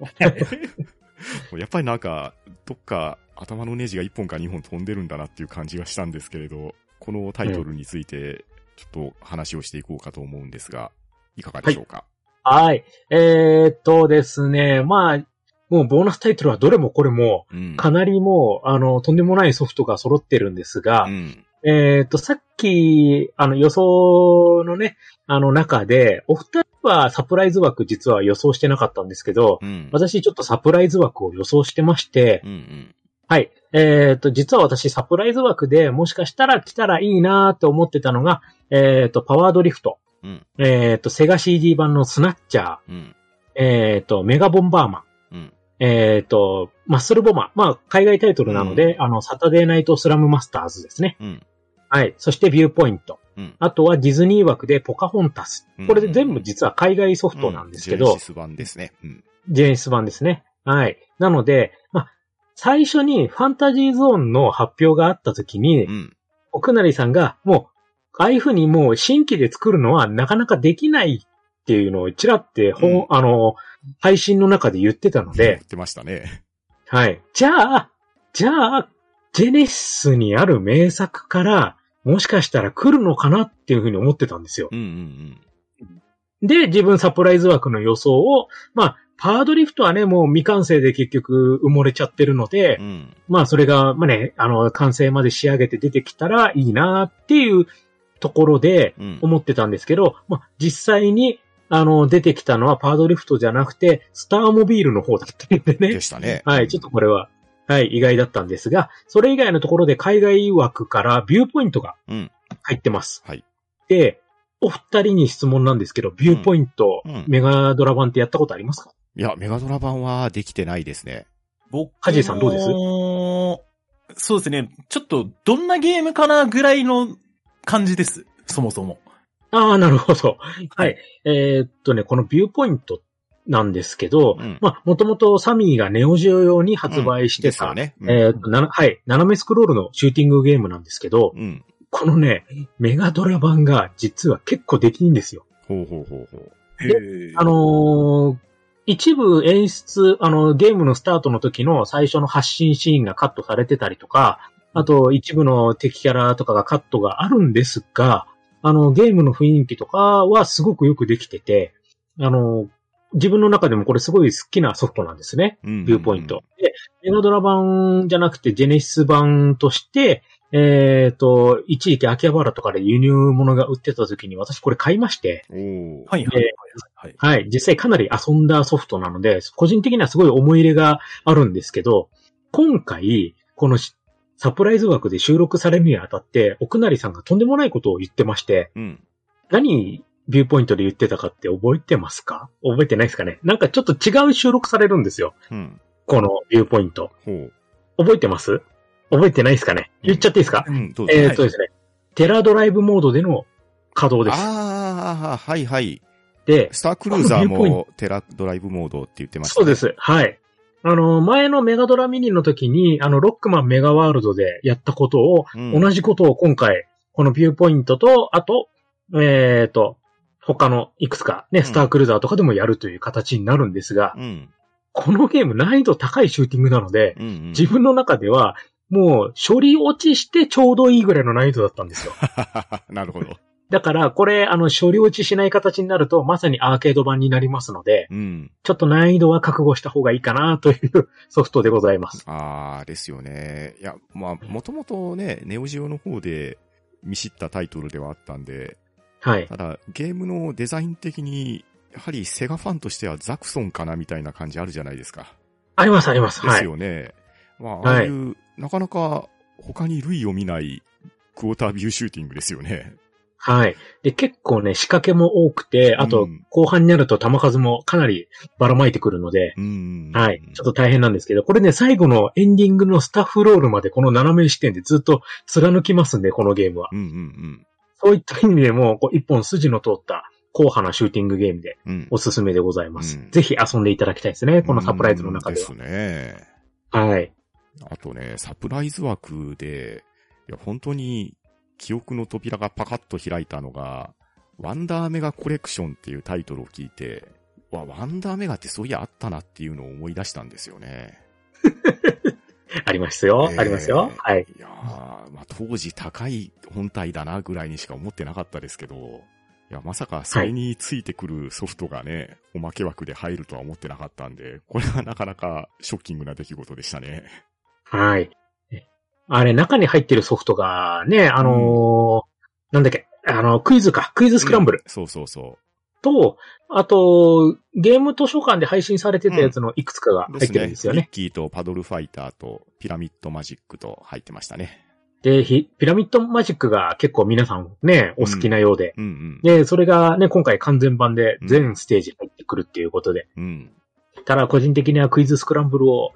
やっぱりなんか、どっか頭のネジが1本か2本飛んでるんだなっていう感じがしたんですけれど、このタイトルについて、ちょっと話をしていこうかと思うんですが、いかがでしょうか、はい。えー、っとですね、まあ、もうボーナスタイトルはどれもこれも、うん。かなりもう、あの、とんでもないソフトが揃ってるんですが、うん。えーっと、さっき、あの、予想のね、あの中で、お二人はサプライズ枠実は予想してなかったんですけど、うん。私ちょっとサプライズ枠を予想してまして、うんうん。はい。えっ、と、実は私サプライズ枠でもしかしたら来たらいいなーって思ってたのが、えっ、と、パワードリフト。うんえっ、と、セガ CD 版のスナッチャー。うん。えっ、と、メガボンバーマン。うん。えっ、と、マッスルボマー。まあ、海外タイトルなので、あの、サタデーナイトスラムマスターズですね。うん。はい。そしてビューポイント。うん。あとはディズニー枠でポカホンタスうん。これで全部実は海外ソフトなんですけどジェネシ、ス版ですね。うん。ジェネシス版ですね。はい。なので、まあ、最初にファンタジーゾーンの発表があった時にう、ん。奥成さんがもう、ああいう風にもう新規で作るのはなかなかできないっていうのをちらって、あの、配信の中で言ってたので、言ってましたね。はい。じゃあ、じゃあ、ジェネシスにある名作から、もしかしたら来るのかなっていう風に思ってたんですよ。うんうんで、自分サプライズ枠の予想を、まあ、パワードリフトはね、もう未完成で結局埋もれちゃってるので、うん。うん。まあそれが、まあね、あの、完成まで仕上げて出てきたらいいなっていうところでうん。思ってたんですけど、まあ実際に、あの、出てきたのはパワードリフトじゃなくて、スターモビールの方だったんでねで。したね。はい、ちょっとこれは、はい、意外だったんですが、それ以外のところで海外枠からビューポイントがうん入ってます。はい。で、お二人に質問なんですけど、ビューポイント、うんうんメガドラ版ってやったことありますか？いや、メガドラ版はできてないですね。僕カジーさんどうです？もそうですね。ちょっと、どんなゲームかなぐらいの感じです。そもそも。ああ、なるほど。はい。えーっとね、このビューポイントなんですけど、うんまあ、もともとサミーがネオジオ用に発売してた、ですよね。うんえーはい、斜めスクロールのシューティングゲームなんですけど、うん。このね、メガドラ版が実は結構できいいんですよ。ほうほうほうほう。へあのー一部演出、あの、ゲームのスタートの時の最初の発信シーンがカットされてたりとか、あと一部の敵キャラとかがカットがあるんですが、あの、ゲームの雰囲気とかはすごくよくできてて、あの、自分の中でもこれすごい好きなソフトなんですね。うんビューポイント。。で、メガドラ版じゃなくてジェネシス版として、えっ、と、一時期秋葉原とかで輸入物が売ってた時に私これ買いまして、はいはいはいはい。はい。実際かなり遊んだソフトなので、個人的にはすごい思い入れがあるんですけど、今回、このしサプライズ枠で収録されるにあたって、奥成さんがとんでもないことを言ってまして、うん。何ビューポイントで言ってたかって覚えてますか？覚えてないですかねなんかちょっと違う収録されるんですよ。うん。このビューポイント。覚えてます？覚えてないですかね？言っちゃっていいですか、うん、どうぞ。えーっとですね、テラドライブモードでの稼働です。ああ、はいはい。で、スタークルーザーこのビューポイントもテラドライブモードって言ってました、そうで。す。はい。あの、前のメガドラミニの時に、あの、ロックマンメガワールドでやったことを、うん、同じことを今回、このビューポイントと、あと、えっ、と、他のいくつかね、んスタークルーザーとかでもやるという形になるんですが、うん。このゲーム難易度高いシューティングなので、うん、うん。自分の中では、もう処理落ちしてちょうどいいぐらいの難易度だったんですよ。なるほど。だから、これ、あの、処理落ちしない形になると、まさにアーケード版になりますので、うん。ちょっと難易度は覚悟した方がいいかなというソフトでございます。ああ、ですよね。いや、まあ、もともとね、ネオジオの方で見知ったタイトルではあったんで、はい。ただ、ゲームのデザイン的に、やはりセガファンとしてはザクソンかなみたいな感じあるじゃないですか。あります、あります。ですはい。よね。まあ、ああいう、なかなか他に類を見ないクォータービューシューティングですよね。はい。で、結構ね、仕掛けも多くて、あとうん、後半になると弾数もかなりばらまいてくるので、うん。はい。ちょっと大変なんですけど、これね、最後のエンディングのスタッフロールまでこの斜め視点でずっと貫きますんで、このゲームは。うんうんそういった意味でも、こう一本筋の通った、硬派なシューティングゲームで。おすすめでございます。うんぜひ遊んでいただきたいですね、このサプライズの中ではうん。ですね。はい。あとね、サプライズ枠で、いや、本当に記憶の扉がパカッと開いたのが、ワンダーメガコレクションっていうタイトルを聞いて、わ、ワンダーメガってそういやあったなっていうのを思い出したんですよね。ありますよ、えーありますよ。はい。いやー、まあ、当時高い本体だなぐらいにしか思ってなかったですけど、いや、まさかそれについてくるソフトがね、おまけ枠で入るとは思ってなかったんで、これはなかなかショッキングな出来事でしたね。はい。えあれ、中に入ってるソフトがね、あのーなんだっけ、あの、クイズか、クイズスクランブル。そうそうそと、あと、ゲーム図書館で配信されてたやつのいくつかが入ってるんですよね。リッキーとパドルファイターとピラミッドマジックと入ってましたね。で、ひピラミッドマジックが結構皆さんね、お好きなようで。うんうん。で、それがね、今回完全版で全ステージ入ってくるっていうことで。うん。ただ、個人的にはクイズスクランブルを、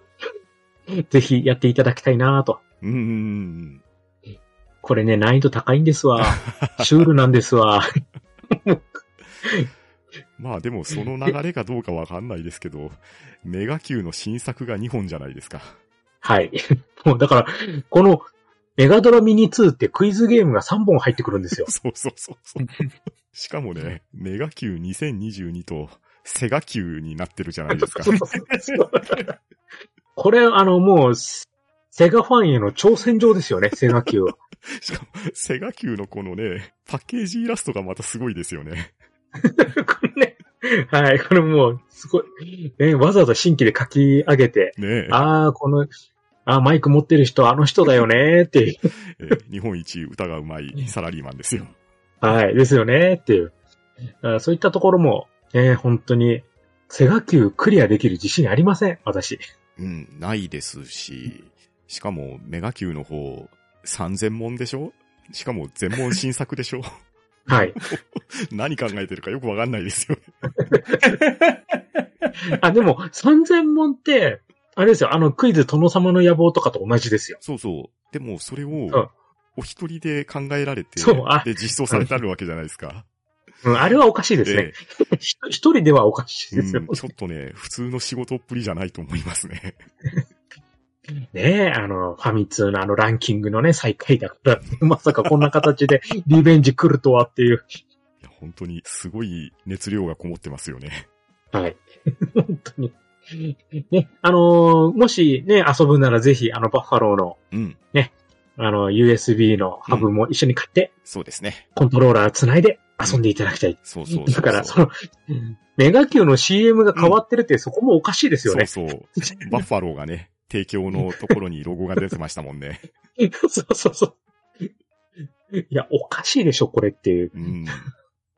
ぜひやっていただきたいなと。うんうんうん。これね、難易度高いんですわ。シュールなんですわ。まあでもその流れかどうかわかんないですけど、メガ級の新作が2本じゃないですか。はい。もうだから、このメガドラミニ2ってクイズゲームが3本入ってくるんですよ。そうそうそうそう。しかもね、メガ級2022とセガ級になってるじゃないですか。これ、あの、もう、セガファンへの挑戦状ですよね、セガ級は。しかも、セガ級のこのね、パッケージイラストがまたすごいですよね。これね、はい、これもう、すごい、ね、わざわざ新規で書き上げて、ねえああ、この、あーマイク持ってる人、あの人だよねっていう。えー日本一歌がうまいサラリーマンですよ。はい、ですよねっていう。そういったところも、えー本当に、セガ級クリアできる自信ありません、私。うん、ないですし、しかもメガ級の方、3000問でしょ？しかも全問新作でしょ？はい。何考えてるかよくわかんないですよね。あ、でも、3000問って、あれですよ、あの、クイズ殿様の野望とかと同じですよ。そうそう。でもそれうんを、お一人で考えられて、そうあで実装されてあるわけじゃないですか。うん、あれはおかしいですね。ひ一人ではおかしいですよ。うんちょっとね、普通の仕事っぷりじゃないと思いますね。ねえ、あの、ファミ通のあのランキングのね、最下位だから、まさかこんな形でリベンジ来るとはっていう。いや本当にすごい熱量がこもってますよね。はい。本当に。ね、あのーもしね、遊ぶならぜひ、あの、バッファローの、うん。あの、USB のハブも一緒に買って、そうですね。コントローラー繋いで遊んでいただきたい。そうそうそうそう。だから、その、メガ級の CM が変わってるって、そこもおかしいですよね。そうそう。バッファローがね、提供のところにロゴが出てましたもんね。そうそうそう。いや、おかしいでしょ、これっていう。うん。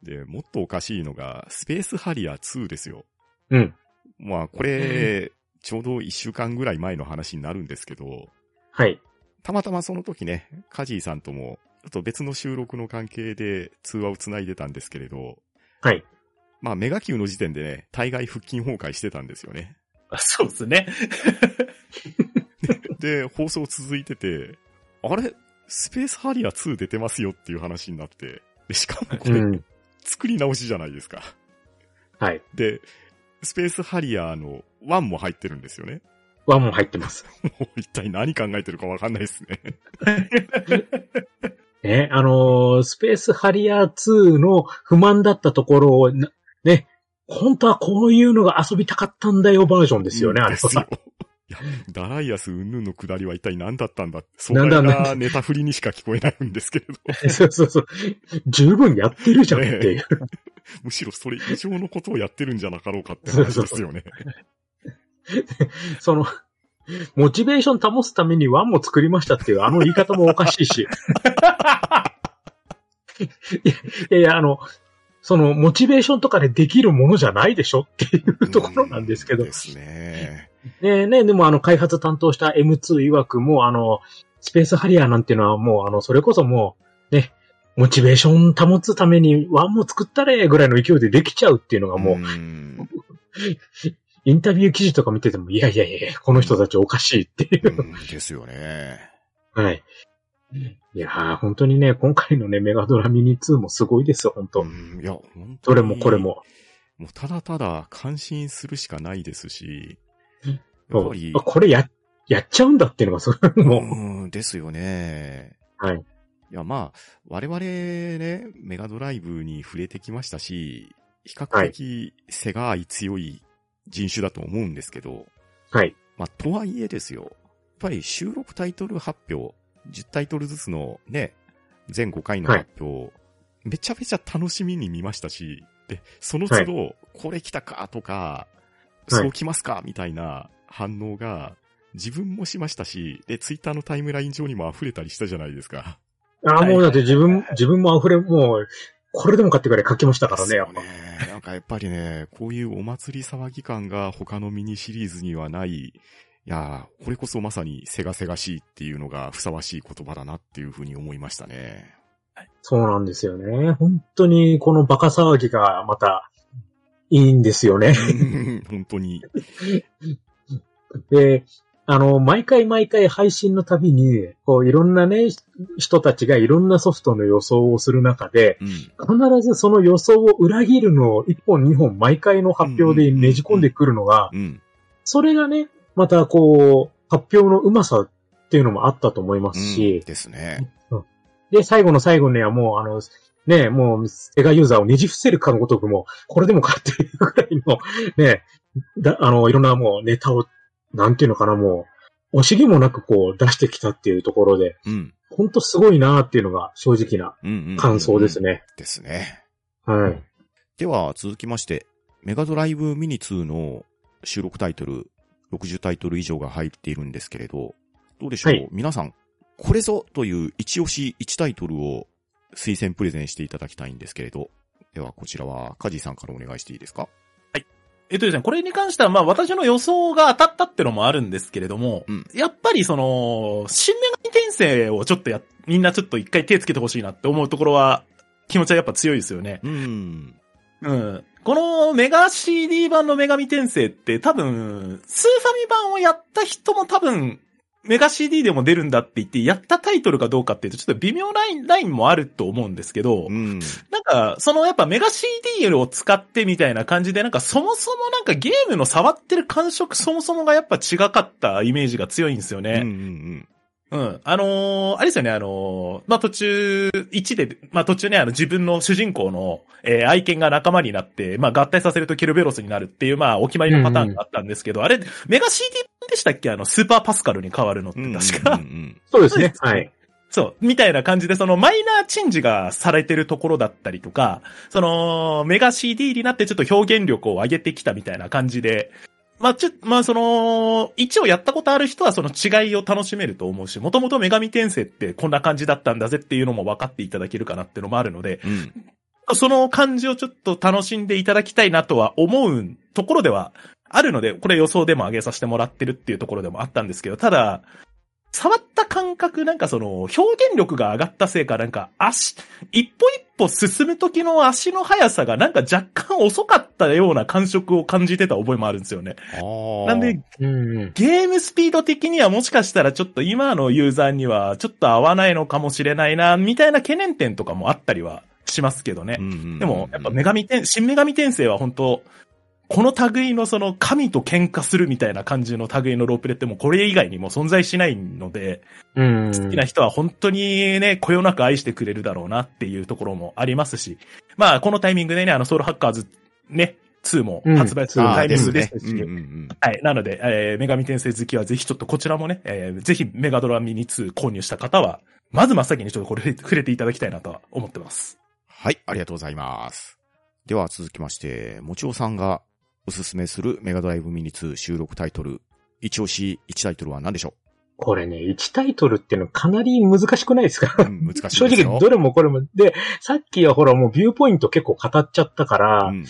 で、もっとおかしいのが、スペースハリアー2ですよ。うん。まあ、これ、ちょうど一週間ぐらい前の話になるんですけど、はい。たまたまその時ね、カジーさんとも、ちょっと別の収録の関係で通話を繋いでたんですけれど、はい。まあ、メガ級の時点でね、大概腹筋崩壊してたんですよね。あそうですね。で、放送続いてて、あれ？スペースハリアー2出てますよっていう話になって、でしかもこれ、うん。作り直しじゃないですか。はい。で、スペースハリアーの1も入ってるんですよね。ワンも入ってます。もう一体何考えてるかわかんないですね。ね、あのースペースハリアー2の不満だったところをな、ね、本当はこういうのが遊びたかったんだよバージョンですよね、あれですよは。。いや、ダライアス云々の下りは一体何だったんだ？そなんなネタ振りにしか聞こえないんですけれど、そうそうそう。十分やってるじゃんっていう。むしろそれ以上のことをやってるんじゃなかろうかって話ですよね。その、モチベーション保つためにワンも作りましたっていうあの言い方もおかしいし。いやいや、あの、その、モチベーションとかでできるものじゃないでしょっていうところなんですけどう。ですね。ねねでもあの、開発担当した M2 曰くもうあの、スペースハリアーなんていうのはもうあの、それこそもう、ね、モチベーション保つためにワンも作ったれぐらいの勢いでできちゃうっていうのがもう、ん インタビュー記事とか見てても、いやいやいや、この人たちおかしいっていう。うんですよね。はい。いやー、本当にね、今回のね、メガドラミニ2もすごいですよ、本当。うんいや、本当にどれもこれ。も。もうただただ感心するしかないですし、うんやっぱりあ、これや、やっちゃうんだっていうのがすごい、もうん、ですよね。う。はい。いや、まあ、我々ね、メガドライブに触れてきましたし、比較的セガ愛強い人種だと思うんですけど、はい。まあ、とはいえですよ。やっぱり収録タイトル発表、10タイトルずつのね、全5回の発表、めちゃめちゃ楽しみに見ましたし、で、その都度、これ来たかとか、そう来ますかみたいな反応が、自分もしましたし、で、ツイッターのタイムライン上にも溢れたりしたじゃないですか。ああ、もうだって自分、自分も溢れ、もう、これでも買ってくれ書きましたからね、やっぱ。ね。なんかやっぱりね、こういうお祭り騒ぎ感が他のミニシリーズにはない、いやーこれこそまさにせがせがしいっていうのがふさわしい言葉だなっていうふうに思いましたね。そうなんですよね。本当にこのバカ騒ぎがまたいいんですよね。本当に。で、あの、毎回毎回配信のたびに、こう、いろんなね、人たちがいろんなソフトの予想をする中で、うん。必ずその予想を裏切るのを1本2本毎回の発表でねじ込んでくるのが、うん。それがね、またこう、発表のうまさっていうのもあったと思いますうんし、ですね。で、最後の最後にはもう、あの、ね、もう、セガユーザーをねじ伏せるかのごとくも、これでもかっていうぐらいの、ね、だ、あの、いろんなもうネタを、なんていうのかな、もう、惜しげもなくこう出してきたっていうところで、うん。ほんとすごいなっていうのが正直なうんうんうん感想です。ね。ですね。はい。では、続きまして、メガドライブミニ2の収録タイトル、60タイトル以上が入っているんですけれど、どうでしょう、はい。皆さん、これぞという一押し1タイトルを推薦プレゼンしていただきたいんですけれど、ではこちらはカジさんからお願いしていいですか？えっとですね、これに関しては、まあ私の予想が当たったってのもあるんですけれども、うん。やっぱりその、新女神転生をちょっとや、みんなちょっと一回手つけてほしいなって思うところは、気持ちはやっぱ強いですよね。うん。うん。このメガ CD 版の女神転生って多分、スーファミ版をやった人も多分、メガ CD でも出るんだって言って、やったタイトルかどうかっていうと、ちょっと微妙ライン、ラインもあると思うんですけど、うん。なんか、そのやっぱメガ CD を使ってみたいな感じで、なんかそもそもなんかゲームの触ってる感触そもそもがやっぱ違かったイメージが強いんですようん。うね。ん。うん。あのーあれですよね、あのーまあ、途中、1で、まあ、途中ね、あの自分の主人公の、えー愛犬が仲間になって、まあ、合体させるとケルベロスになるっていう、まあ、お決まりのパターンがあったんですけど、あれ、メガ CD 版でしたっけ？あの、スーパーパスカルに変わるのってうん。確か。うんそうで。すね はい。そう。みたいな感じで、そのマイナーチェンジがされてるところだったりとか、その、メガ CD になってちょっと表現力を上げてきたみたいな感じで、まあ、ちょ、まあ、その、一応やったことある人はその違いを楽しめると思うし、もともと女神転生ってこんな感じだったんだぜっていうのも分かっていただけるかなっていうのもあるので、うん。その感じをちょっと楽しんでいただきたいなとは思うところではあるので、これ予想でも上げさせてもらってるっていうところでもあったんですけど、ただ、触った感覚、なんかその、表現力が上がったせいか、なんか足、一歩一歩進む時の足の速さがなんか若干遅かったような感触を感じてた覚えもあるんですよね。なんで、うん。ゲームスピード的にはもしかしたらちょっと今のユーザーにはちょっと合わないのかもしれないな、みたいな懸念点とかもあったりはしますけどねう。んうんうん、でも、やっぱ女神転、新女神転生は本当この類のその神と喧嘩するみたいな感じの類のロープレってもうこれ以外にも存在しないので、うん。好きな人は本当にね、こよなく愛してくれるだろうなっていうところもありますし、まあこのタイミングでね、あのソウルハッカーズね、2も発売するうんタイミングですし、ねうんうんうんはい。なので、えー、女神転生好きはぜひちょっとこちらもね、えー、ぜひメガドラミニ2購入した方は、まず真っ先にちょっとこれ触れていただきたいなとは思ってます。はい、ありがとうございます。では続きまして、もちおさんがおすすめするメガドライブミニ2収録タイトル、一押し1タイトルは何でしょこれね、1タイトルっていうのはかなり難しくないですか？う、うん、難しいです正よ。直、どれもこれも。で、さっきはほらもうビューポイント結構語っちゃったから、うん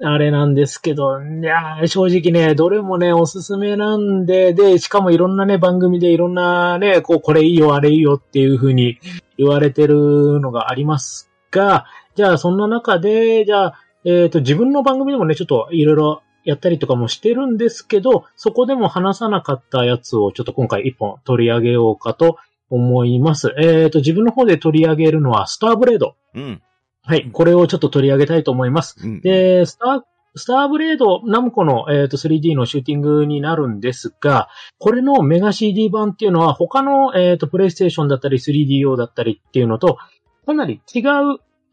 あれなんですけど、いやー正直ね、どれもね、おすすめなんで、で、しかもいろんなね、番組でいろんなね、こう、これいいよ、あれいいよっていう風に言われてるのがありますが、じゃあそんな中で、じゃあ、えっ、と、自分の番組でもね、ちょっといろいろやったりとかもしてるんですけど、そこでも話さなかったやつをちょっと今回一本取り上げようかと思います。えっ、と、自分の方で取り上げるのはスターブレード。うん。はい、これをちょっと取り上げたいと思います。うん。で、スター、スターブレード、ナムコの、えーと 3D のシューティングになるんですが、これのメガ CD 版っていうのは他の、えーとプレイステーションだったり 3DO だったりっていうのと、かなり違う、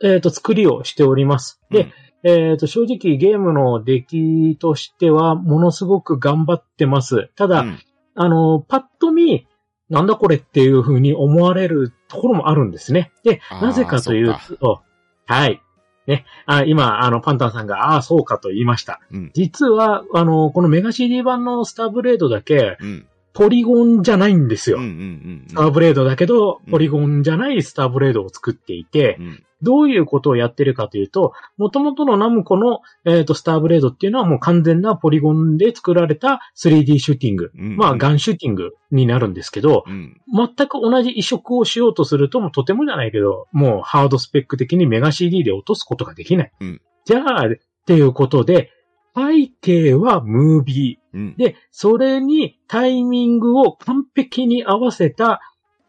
えーと作りをしております。で、えーと正直ゲームの出来としてはものすごく頑張ってます。ただ、うんあの、パッと見、なんだこれっていう風に思われるところもあるんですね。でなぜかというと、はい。ね。あ今、あの、パンタンさんが、ああ、そうかと言いました。うん実は、あの、このメガ CD 版のスターブレードだけ、うん。ポリゴンじゃないんですよ。うんうんうんスターブレードだけどう、んポリゴンじゃないスターブレードを作っていて、うん。どういうことをやってるかというと、元々のナムコの、えっとスターブレードっていうのはもう完全なポリゴンで作られた 3D シューティング。うんまあ、ガンシューティングになるんですけど、うん。全く同じ移植をしようとすると、もうとてもじゃないけど、もうハードスペック的にメガ CD で落とすことができない。うんじゃあ、っていうことで、背景はムービー。うん。で、それにタイミングを完璧に合わせた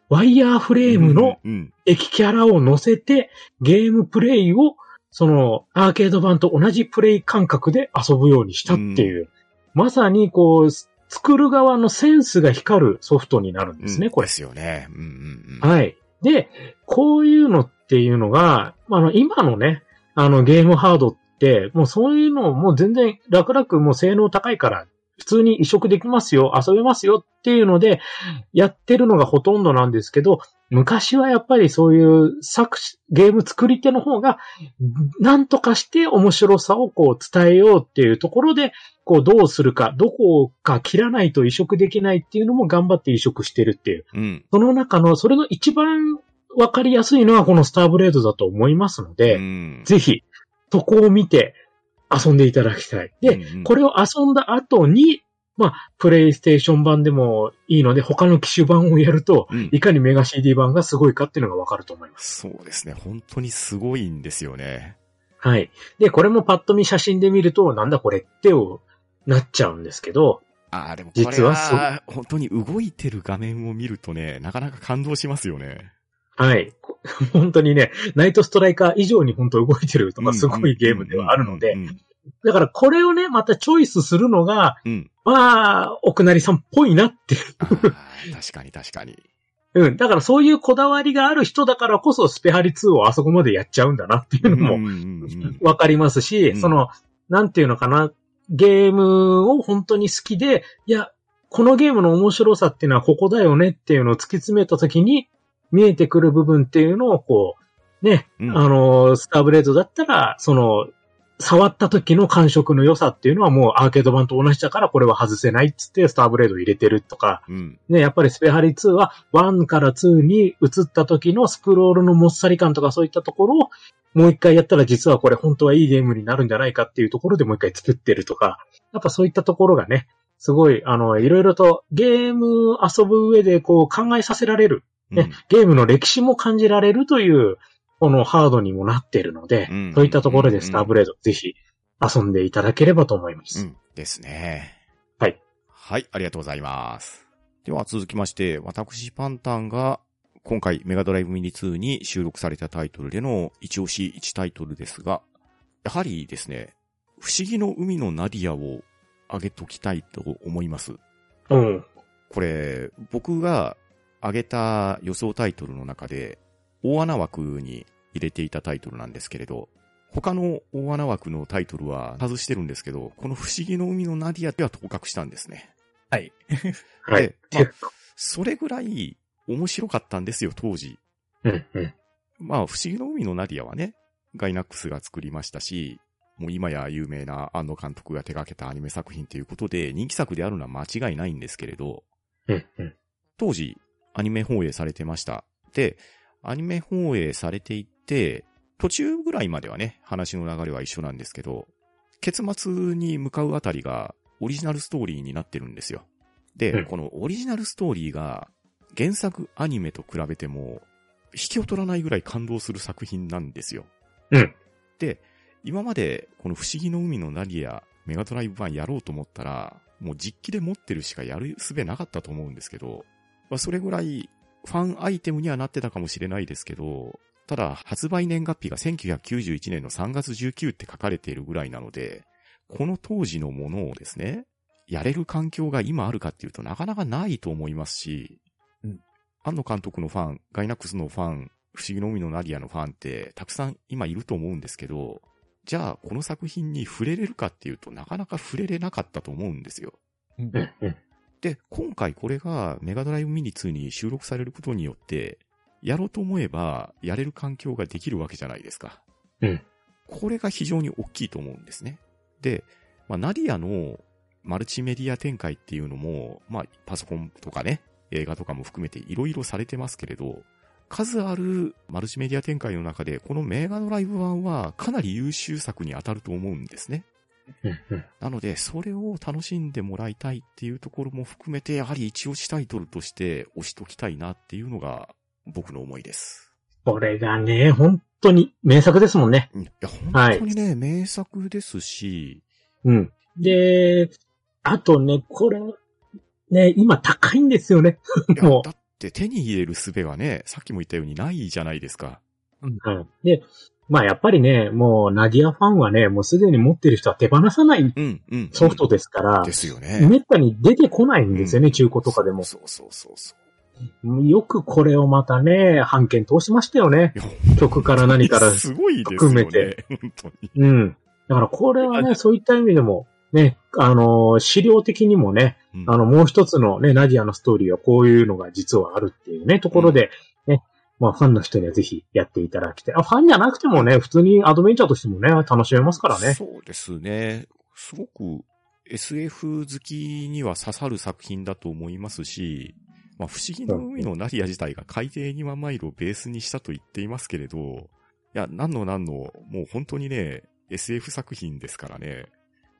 ワイヤーフレームのうん。敵キャラを乗せて、ゲームプレイを、その、アーケード版と同じプレイ感覚で遊ぶようにしたっていう。まさに、こう、作る側のセンスが光るソフトになるんですね、これうんで。すよね。うんうんうん。はい。で、こういうのっていうのが、あの、今のね、あの、ゲームハードって、もうそういうのもう全然楽々もう性能高いから、普通に移植できますよ、遊べますよっていうので、やってるのがほとんどなんですけど、昔はやっぱりそういう作詞、ゲーム作り手の方が、なんとかして面白さをこう伝えようっていうところで、こうどうするか、どこか切らないと移植できないっていうのも頑張って移植してるっていう。うん。その中の、それの一番わかりやすいのはこのスターブレードだと思いますので、うん。ぜひ、そこを見て遊んでいただきたい。で、うんうんこれを遊んだ後に、まあ、プレイステーション版でもいいので、他の機種版をやると、うんいかにメガ CD 版がすごいかっていうのがわかると思います。そうですね。本当にすごいんですよね。はい。で、これもパッと見写真で見ると、なんだこれってをなっちゃうんですけど、ああ、でもこれ実はそうは、本当に動いてる画面を見るとね、なかなか感動しますよね。はい。こ 本当にね、ナイトストライカー以上に本当動いてるとかすごいゲームではあるのでう、ん。だからこれをね、またチョイスするのが、うんうん。まあ、奥成さんっぽいなって。あー確かに確かに。うん。だからそういうこだわりがある人だからこそスペハリ2をあそこまでやっちゃうんだなっていうのもわかりますし、うんその、なんていうのかな、ゲームを本当に好きで、いや、このゲームの面白さっていうのはここだよねっていうのを突き詰めたときに見えてくる部分っていうのをこう、ね、うん。あの、スターブレードだったら、その、触った時の感触の良さっていうのはもうアーケード版と同じだからこれは外せないっつってスターブレードを入れてるとか、うん。ね、やっぱりスペハリ2は1から2に移った時のスクロールのもっさり感とかそういったところをもう一回やったら実はこれ本当はいいゲームになるんじゃないかっていうところでもう一回作ってるとか、やっぱそういったところがね、すごい、あの、いろいろとゲーム遊ぶ上でこう考えさせられる、ね、ゲームの歴史も感じられるという、このハードにもなっているので、うんそういったところでスターブレードぜひ遊んでいただければと思います。うん。ですね。はい。はい、ありがとうございます。では続きまして、私パンタンが今回メガドライブミニ2に収録されたタイトルでの一押し1タイトルですが、やはりですね、不思議の海のナディアを上げときたいと思います。うん。これ、僕が上げた予想タイトルの中で、大穴枠に入れていたタイトルなんですけれど、他の大穴枠のタイトルは外してるんですけど、この不思議の海のナディアでは当確したんですね。はい。はいで。まあそれぐらい面白かったんですよ、当時。うん、うん。まあ、不思議の海のナディアはね、ガイナックスが作りましたし、もう今や有名な安野監督が手掛けたアニメ作品ということで、人気作であるのは間違いないんですけれど、うん、うん。当時、アニメ放映されてました。で、アニメ放映されていて、途中ぐらいまではね、話の流れは一緒なんですけど、結末に向かうあたりがオリジナルストーリーになってるんですよ。で、うんこのオリジナルストーリーが原作アニメと比べても引きを取らないぐらい感動する作品なんですよ。うん。で、今までこの不思議の海のナディアメガドライブ版やろうと思ったら、もう実機で持ってるしかやる術なかったと思うんですけど、まあ、それぐらいファンアイテムにはなってたかもしれないですけど、ただ発売年月日が1991年の3月19って書かれているぐらいなので、この当時のものをですね、やれる環境が今あるかっていうとなかなかないと思いますし、うん安野監督のファン、ガイナックスのファン、不思議の海のナディアのファンってたくさん今いると思うんですけど、じゃあこの作品に触れれるかっていうとなかなか触れれなかったと思うんですよ。で、今回これがメガドライブミニ2に収録されることによって、やろうと思えばやれる環境ができるわけじゃないですか。うん。これが非常に大きいと思うんですね。で、まあ、ナディアのマルチメディア展開っていうのも、まあ、パソコンとかね、映画とかも含めていろいろされてますけれど、数あるマルチメディア展開の中で、このメガドライブ版はかなり優秀作に当たると思うんですね。なので、それを楽しんでもらいたいっていうところも含めて、やはり一押しタイトルとして押しときたいなっていうのが僕の思いです。これがね、本当に名作ですもんね。うんいや、本当にね、名作ですし、うん。で、あとね、これ、ね、今高いんですよね。もうだって手に入れる術がね、さっきも言ったようにないじゃないですか。うん。で、まあやっぱりね、もうナディアファンはね、もうすでに持ってる人は手放さないうん、うん。ソフトですから、ですよね。めったに出てこないんですよね、中古とかでも。そうそうそうそう。よくこれをまたね、版権通しましたよね。曲から何から。すごいですよ含めねて。本当に。うん。だからこれはね、そういった意味でも、ね、あの、資料的にもね、うんあの、もう一つのね、ナディアのストーリーはこういうのが実はあるっていうね、ところで、ね、まあファンの人にはぜひやっていただきたい。あ、ファンじゃなくてもね、普通にアドベンチャーとしてもね、楽しめますからね。そうですね。すごく SF 好きには刺さる作品だと思いますし、まあ、不思議の海のナディア自体が海底2万マイルをベースにしたと言っていますけれど、いや、なんのなんの、もう本当にね、SF 作品ですからね。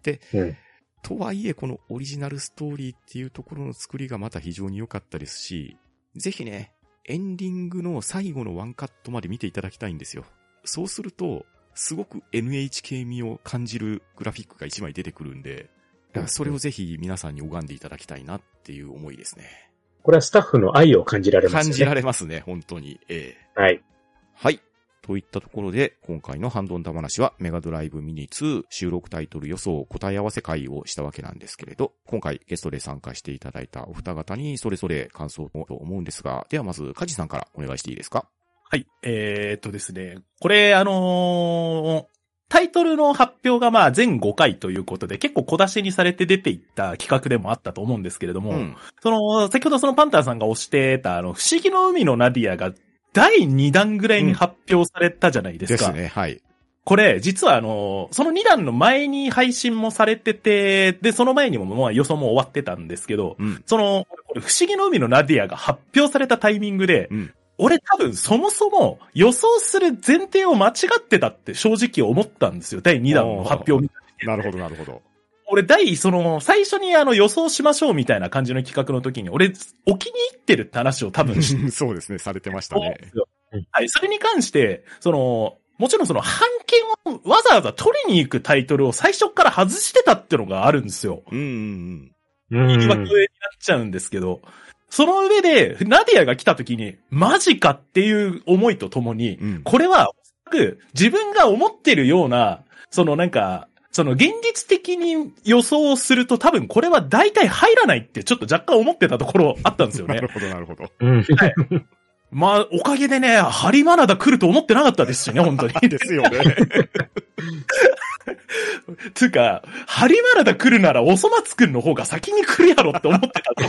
で、うんとはいえ、このオリジナルストーリーっていうところの作りがまた非常に良かったですし、ぜひね、エンディングの最後のワンカットまで見ていただきたいんですよ。そうすると、すごく NHK 味を感じるグラフィックが一枚出てくるんで、それをぜひ皆さんに拝んでいただきたいなっていう思いですね。これはスタッフの愛を感じられますよね。感じられますね、本当に。ええはい。はい。といったところで、今回のハンドンダ話は、メガドライブミニ2収録タイトル予想答え合わせ会をしたわけなんですけれど、今回ゲストで参加していただいたお二方にそれぞれ感想をと思うんですが、ではまず、カジさんからお願いしていいですか？はい。えー、っとですね。これ、あのータイトルの発表がまあ全5回ということで結構小出しにされて出ていった企画でもあったと思うんですけれども、うん。その、先ほどそのパンターさんが推してたあの、不思議の海のナディアが第2弾ぐらいに発表されたじゃないですか。ですね、はい。これ、実はあの、その2弾の前に配信もされてて、で、その前にももう予想も終わってたんですけど、うん。その、これ不思議の海のナディアが発表されたタイミングで、うん俺多分そもそも予想する前提を間違ってたって正直思ったんですよ。第2弾の発表を見たなるほど、なるほど。俺、第、その、最初にあの予想しましょうみたいな感じの企画の時に、俺、お気に入ってるって話を多分 そうですね、されてましたね。はい、それに関して、その、もちろんその、判権をわざわざ取りに行くタイトルを最初から外してたってのがあるんですよ。うんうんうん。言い訳になっちゃうんですけど、その上で、ナディアが来た時に、マジかっていう思いとともに、うん。うん。これは、自分が思ってるような、そのなんか、その現実的に予想をすると多分これは大体入らないってちょっと若干思ってたところあったんですよねなる。ほど、なるほど。うん。まあ、おかげでね、ハリマナダ来ると思ってなかったですしね、本当に。ですよね。つうか、ハリマナダ来るならおそ松くんの方が先に来るやろって思ってたと。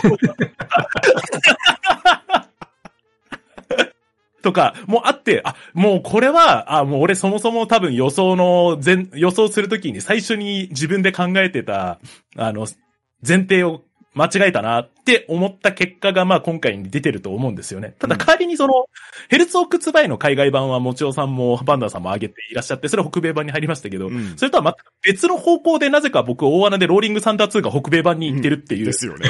とか、もうあって、あ、もうこれは、あ、もう俺そもそも多分予想の、前、予想するときに最初に自分で考えてた、あの、前提を間違えたなって思った結果がまあ今回に出てると思うんですよね。ただうん代わりにその、ヘルツオックツバイの海外版はもちおさんもバンダーさんも上げていらっしゃって、それ北米版に入りましたけど、うんそれとは全く別の方向でなぜか僕大穴でローリングサンダー2が北米版に行ってるっていう、ですよね。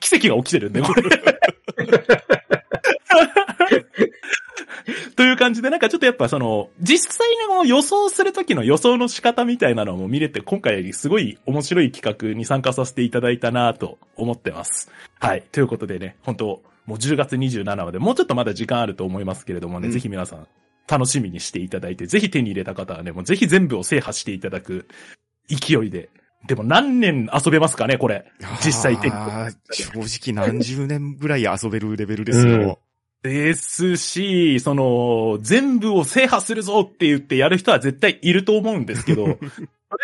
奇跡が起きてるんで、これ。という感じで、なんかちょっとやっぱその、実際の予想するときの予想の仕方みたいなのも見れて、今回すごい面白い企画に参加させていただいたなと思ってます。はい。ということでね、本当もう10月27まで、もうちょっとまだ時間あると思いますけれどもね、うんぜひ皆さん楽しみにしていただいて、ぜひ手に入れた方はね、もうぜひ全部を制覇していただく勢いで。でも何年遊べますかね、これ。実際手に正直何十年ぐらい遊べるレベルですよ。ですし、その、全部を制覇するぞって言ってやる人は絶対いると思うんですけど、それ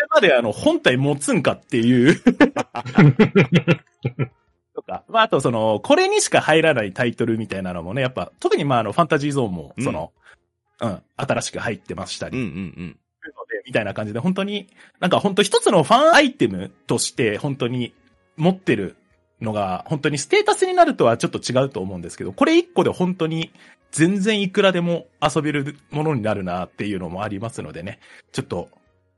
まであの、本体持つんかっていう。とか、まあ、あとその、これにしか入らないタイトルみたいなのもね、やっぱ、特にまあ、あの、ファンタジーゾーンも、その、うん、新しく入ってましたり。うんうんうん。みたいな感じで、本当に、なんか本当一つのファンアイテムとして本当に持ってるのが、本当にステータスになるとはちょっと違うと思うんですけど、これ一個で本当に全然いくらでも遊べるものになるなっていうのもありますのでね、ちょっと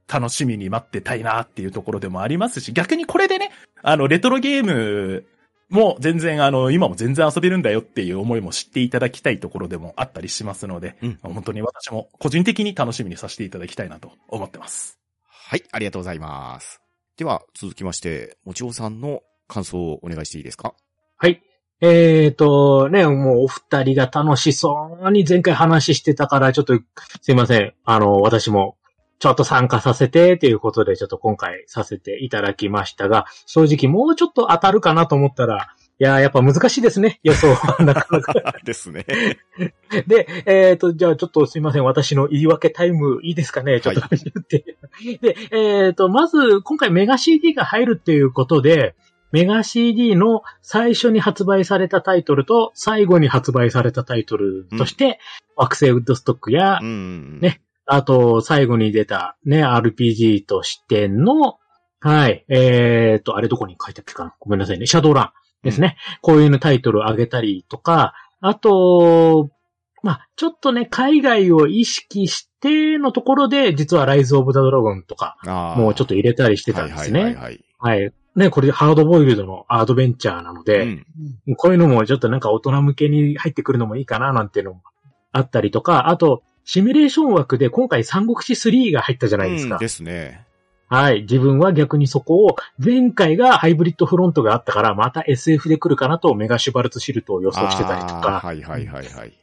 楽しみに待ってたいなっていうところでもありますし、逆にこれでね、あの、レトロゲームも全然あの、今も全然遊べるんだよっていう思いも知っていただきたいところでもあったりしますので、うん本当に私も個人的に楽しみにさせていただきたいなと思ってます。はい、ありがとうございます。では、続きまして、もちおさんの感想をお願いしていいですか？はい。えーと、ね、もうお二人が楽しそうに前回話してたから、ちょっとすいません。あの、私もちょっと参加させてということで、ちょっと今回させていただきましたが、正直もうちょっと当たるかなと思ったら、いやー、やっぱ難しいですね。予想は なかなか。ですね。で、えっ、と、じゃあちょっとすいません。私の言い訳タイムいいですかね？ちょっと言って。で、えっ、と、まず、今回メガ CD が入るっていうことで、メガ CD の最初に発売されたタイトルと最後に発売されたタイトルとして、惑星ウッドストックや、うん。ねあと、最後に出たね、RPG としての、はい、えっ、と、あれどこに書いてあったかな？ごめんなさいね。シャドーランですね。こういうのタイトルを上げたりとか、あと、まあ、ちょっとね、海外を意識してのところで、実はライズ・オブ・ザ・ドラゴンとか、もうちょっと入れたりしてたんですね。はいはいはいはい。ね、これハードボイルドのアドベンチャーなのはい。で、うんこういうのもちょっとなんか大人向けに入ってくるのもいいかななんていうのもあったりとか、あと、シミュレーション枠で今回三国志3が入ったじゃないですか。うんですね。はい。自分は逆にそこを、前回がハイブリッドフロントがあったから、また SF で来るかなとメガシュバルツシルトを予想してたりとか。はいはいはいはい。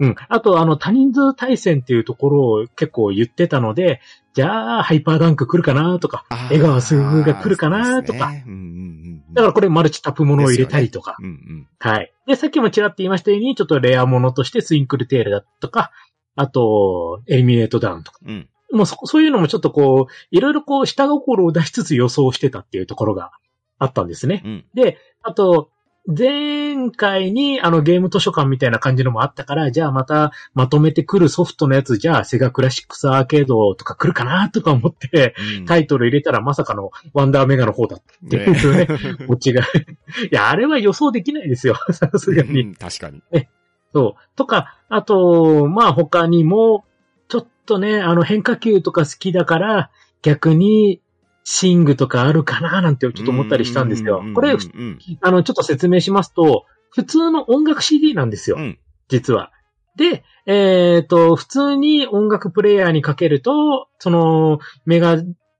うん。あと、あの、多人数対戦っていうところを結構言ってたので、じゃあ、ハイパーダンク来るかなとか、江川すぐが来るかなとか。ねうんうんうん。だからこれマルチタップものを入れたりとか。うんうん。はい。で、さっきもちらっと言いましたように、ちょっとレアものとしてスインクルテールだとか、あと、エリミネートダウンとか。うん。もうそ、そういうのもちょっとこう、いろいろこう、下心を出しつつ予想してたっていうところがあったんですね。うん。で、あと、前回にあのゲーム図書館みたいな感じのもあったから、じゃあまたまとめてくるソフトのやつ、じゃあセガクラシックスアーケードとか来るかなとか思って、うんタイトル入れたらまさかのワンダーメガの方だっていうね、オチが。いや、あれは予想できないですよ。さすがに。うん確かに。そう。とか、あと、まあ他にも、ちょっとね、あの変化球とか好きだから、逆に、シングとかあるかななんてちょっと思ったりしたんですよう。これ、あの、ちょっと説明しますと、普通の音楽 CD なんですよう。ん。実は。で、えっ、と、普通に音楽プレイヤーにかけると、その、メガ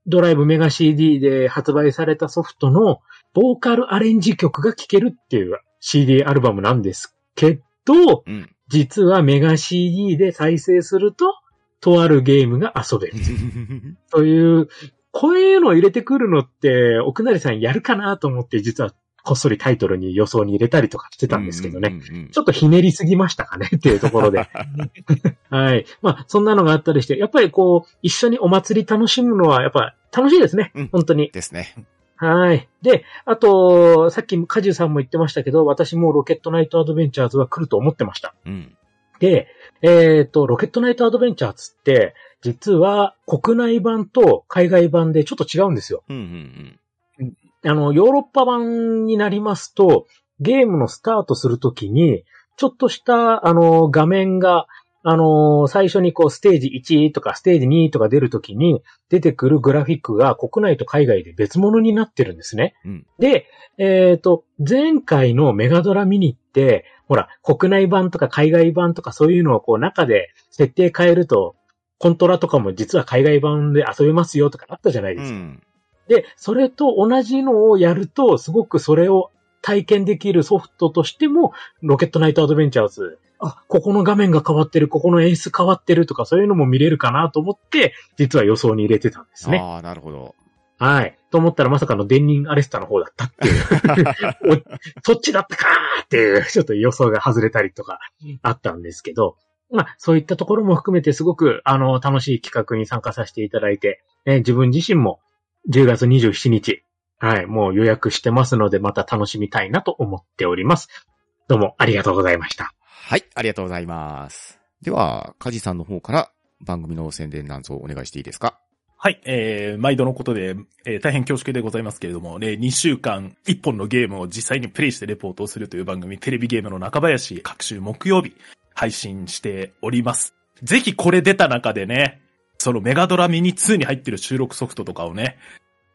ドライブメガ CD で発売されたソフトのボーカルアレンジ曲が聴けるっていう CD アルバムなんですけど、うん。実はメガ CD で再生すると、とあるゲームが遊べる。という、こういうのを入れてくるのって、奥成さんやるかなと思って、実はこっそりタイトルに予想に入れたりとかしてたんですけどね。うんうんうん。ちょっとひねりすぎましたかね？っていうところで。はい。まあ、そんなのがあったりして、やっぱりこう、一緒にお祭り楽しむのは、やっぱ楽しいですね。うん本当に。ですね。はい。で、あと、さっきカジさんも言ってましたけど、私もロケットナイトアドベンチャーズは来ると思ってました。うん。で、えっ、と、ロケットナイトアドベンチャーズって、実は国内版と海外版でちょっと違うんですよ。うんうんあの、ヨーロッパ版になりますと、ゲームのスタートするときに、ちょっとした、あの、画面が、あの、最初にこう、ステージ1とかステージ2とか出るときに、出てくるグラフィックが国内と海外で別物になってるんですね。うんで、えっ、と、前回のメガドラミニって、ほら、国内版とか海外版とかそういうのをこう、中で設定変えると、コントラとかも実は海外版で遊べますよとかあったじゃないですか。うん。うん。で、それと同じのをやると、すごくそれを体験できるソフトとしても、ロケットナイトアドベンチャーズ、あ、ここの画面が変わってる、ここの演出変わってるとか、そういうのも見れるかなと思って、実は予想に入れてたんですね。ああ、なるほど。はい。と思ったらまさかのデンニンアレスタの方だったっていう。おそっちだったかーっていう、ちょっと予想が外れたりとかあったんですけど、まあ、そういったところも含めてすごく、あの、楽しい企画に参加させていただいて、ね、自分自身も10月27日、はい、もう予約してますので、また楽しみたいなと思っております。どうもありがとうございました。はい、ありがとうございます。では、カジさんの方から番組の宣伝なんぞお願いしていいですか？はい、えー、毎度のことで、えー、大変恐縮でございますけれども、ね、2週間1本のゲームを実際にプレイしてレポートをするという番組、テレビゲームの中林、各週木曜日、配信しております。ぜひこれ出た中でね、そのメガドラミニ2に入ってる収録ソフトとかをね、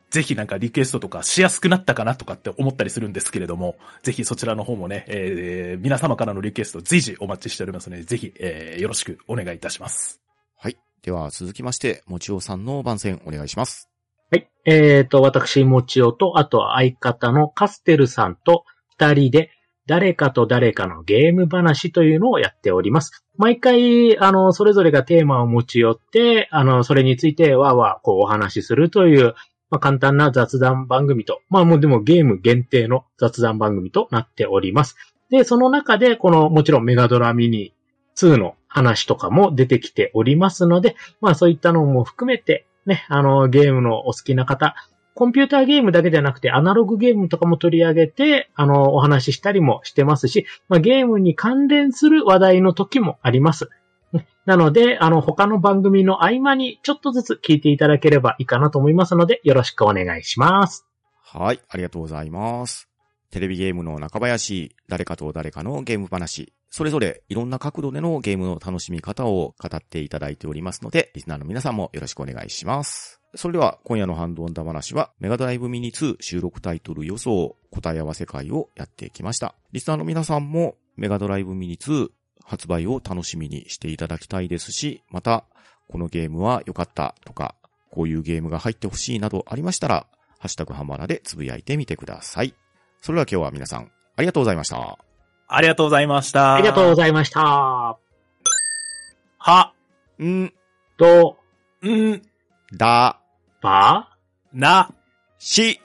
ぜひなんかリクエストとかしやすくなったかなとかって思ったりするんですけれども、ぜひそちらの方もね、えー、皆様からのリクエスト随時お待ちしておりますので、ぜひ、えー、よろしくお願いいたします。はい。では続きまして、もちおさんの番宣お願いします。はい。えっ、と、私、もちおと、あとは相方のカステルさんと二人で、誰かと誰かのゲーム話というのをやっております。毎回、あの、それぞれがテーマを持ち寄って、あの、それについてわーわーこうお話しするという、まあ、簡単な雑談番組と、まあもうでもゲーム限定の雑談番組となっております。で、その中で、この、もちろんメガドラミニ2の話とかも出てきておりますので、まあそういったのも含めて、ね、あの、ゲームのお好きな方、コンピューターゲームだけじゃなくてアナログゲームとかも取り上げて、あの、お話ししたりもしてますし、まあ、ゲームに関連する話題の時もあります。なので、あの、他の番組の合間にちょっとずつ聞いていただければいいかなと思いますので、よろしくお願いします。はい。ありがとうございます。テレビゲームの中林、誰かと誰かのゲーム話、それぞれいろんな角度でのゲームの楽しみ方を語っていただいておりますので、リスナーの皆さんもよろしくお願いします。それでは、今夜のハンドオンダ話は、メガドライブミニ2収録タイトル予想答え合わせ会をやってきました。リスナーの皆さんも、メガドライブミニ2発売を楽しみにしていただきたいですし、また、このゲームは良かったとか、こういうゲームが入ってほしいなどありましたら、ハッシュタグハマラでつぶやいてみてください。それでは今日は皆さん、ありがとうございました。ありがとうございました。ありがとうごいざいました。は、ん、と、ん、だ、ば、な、し、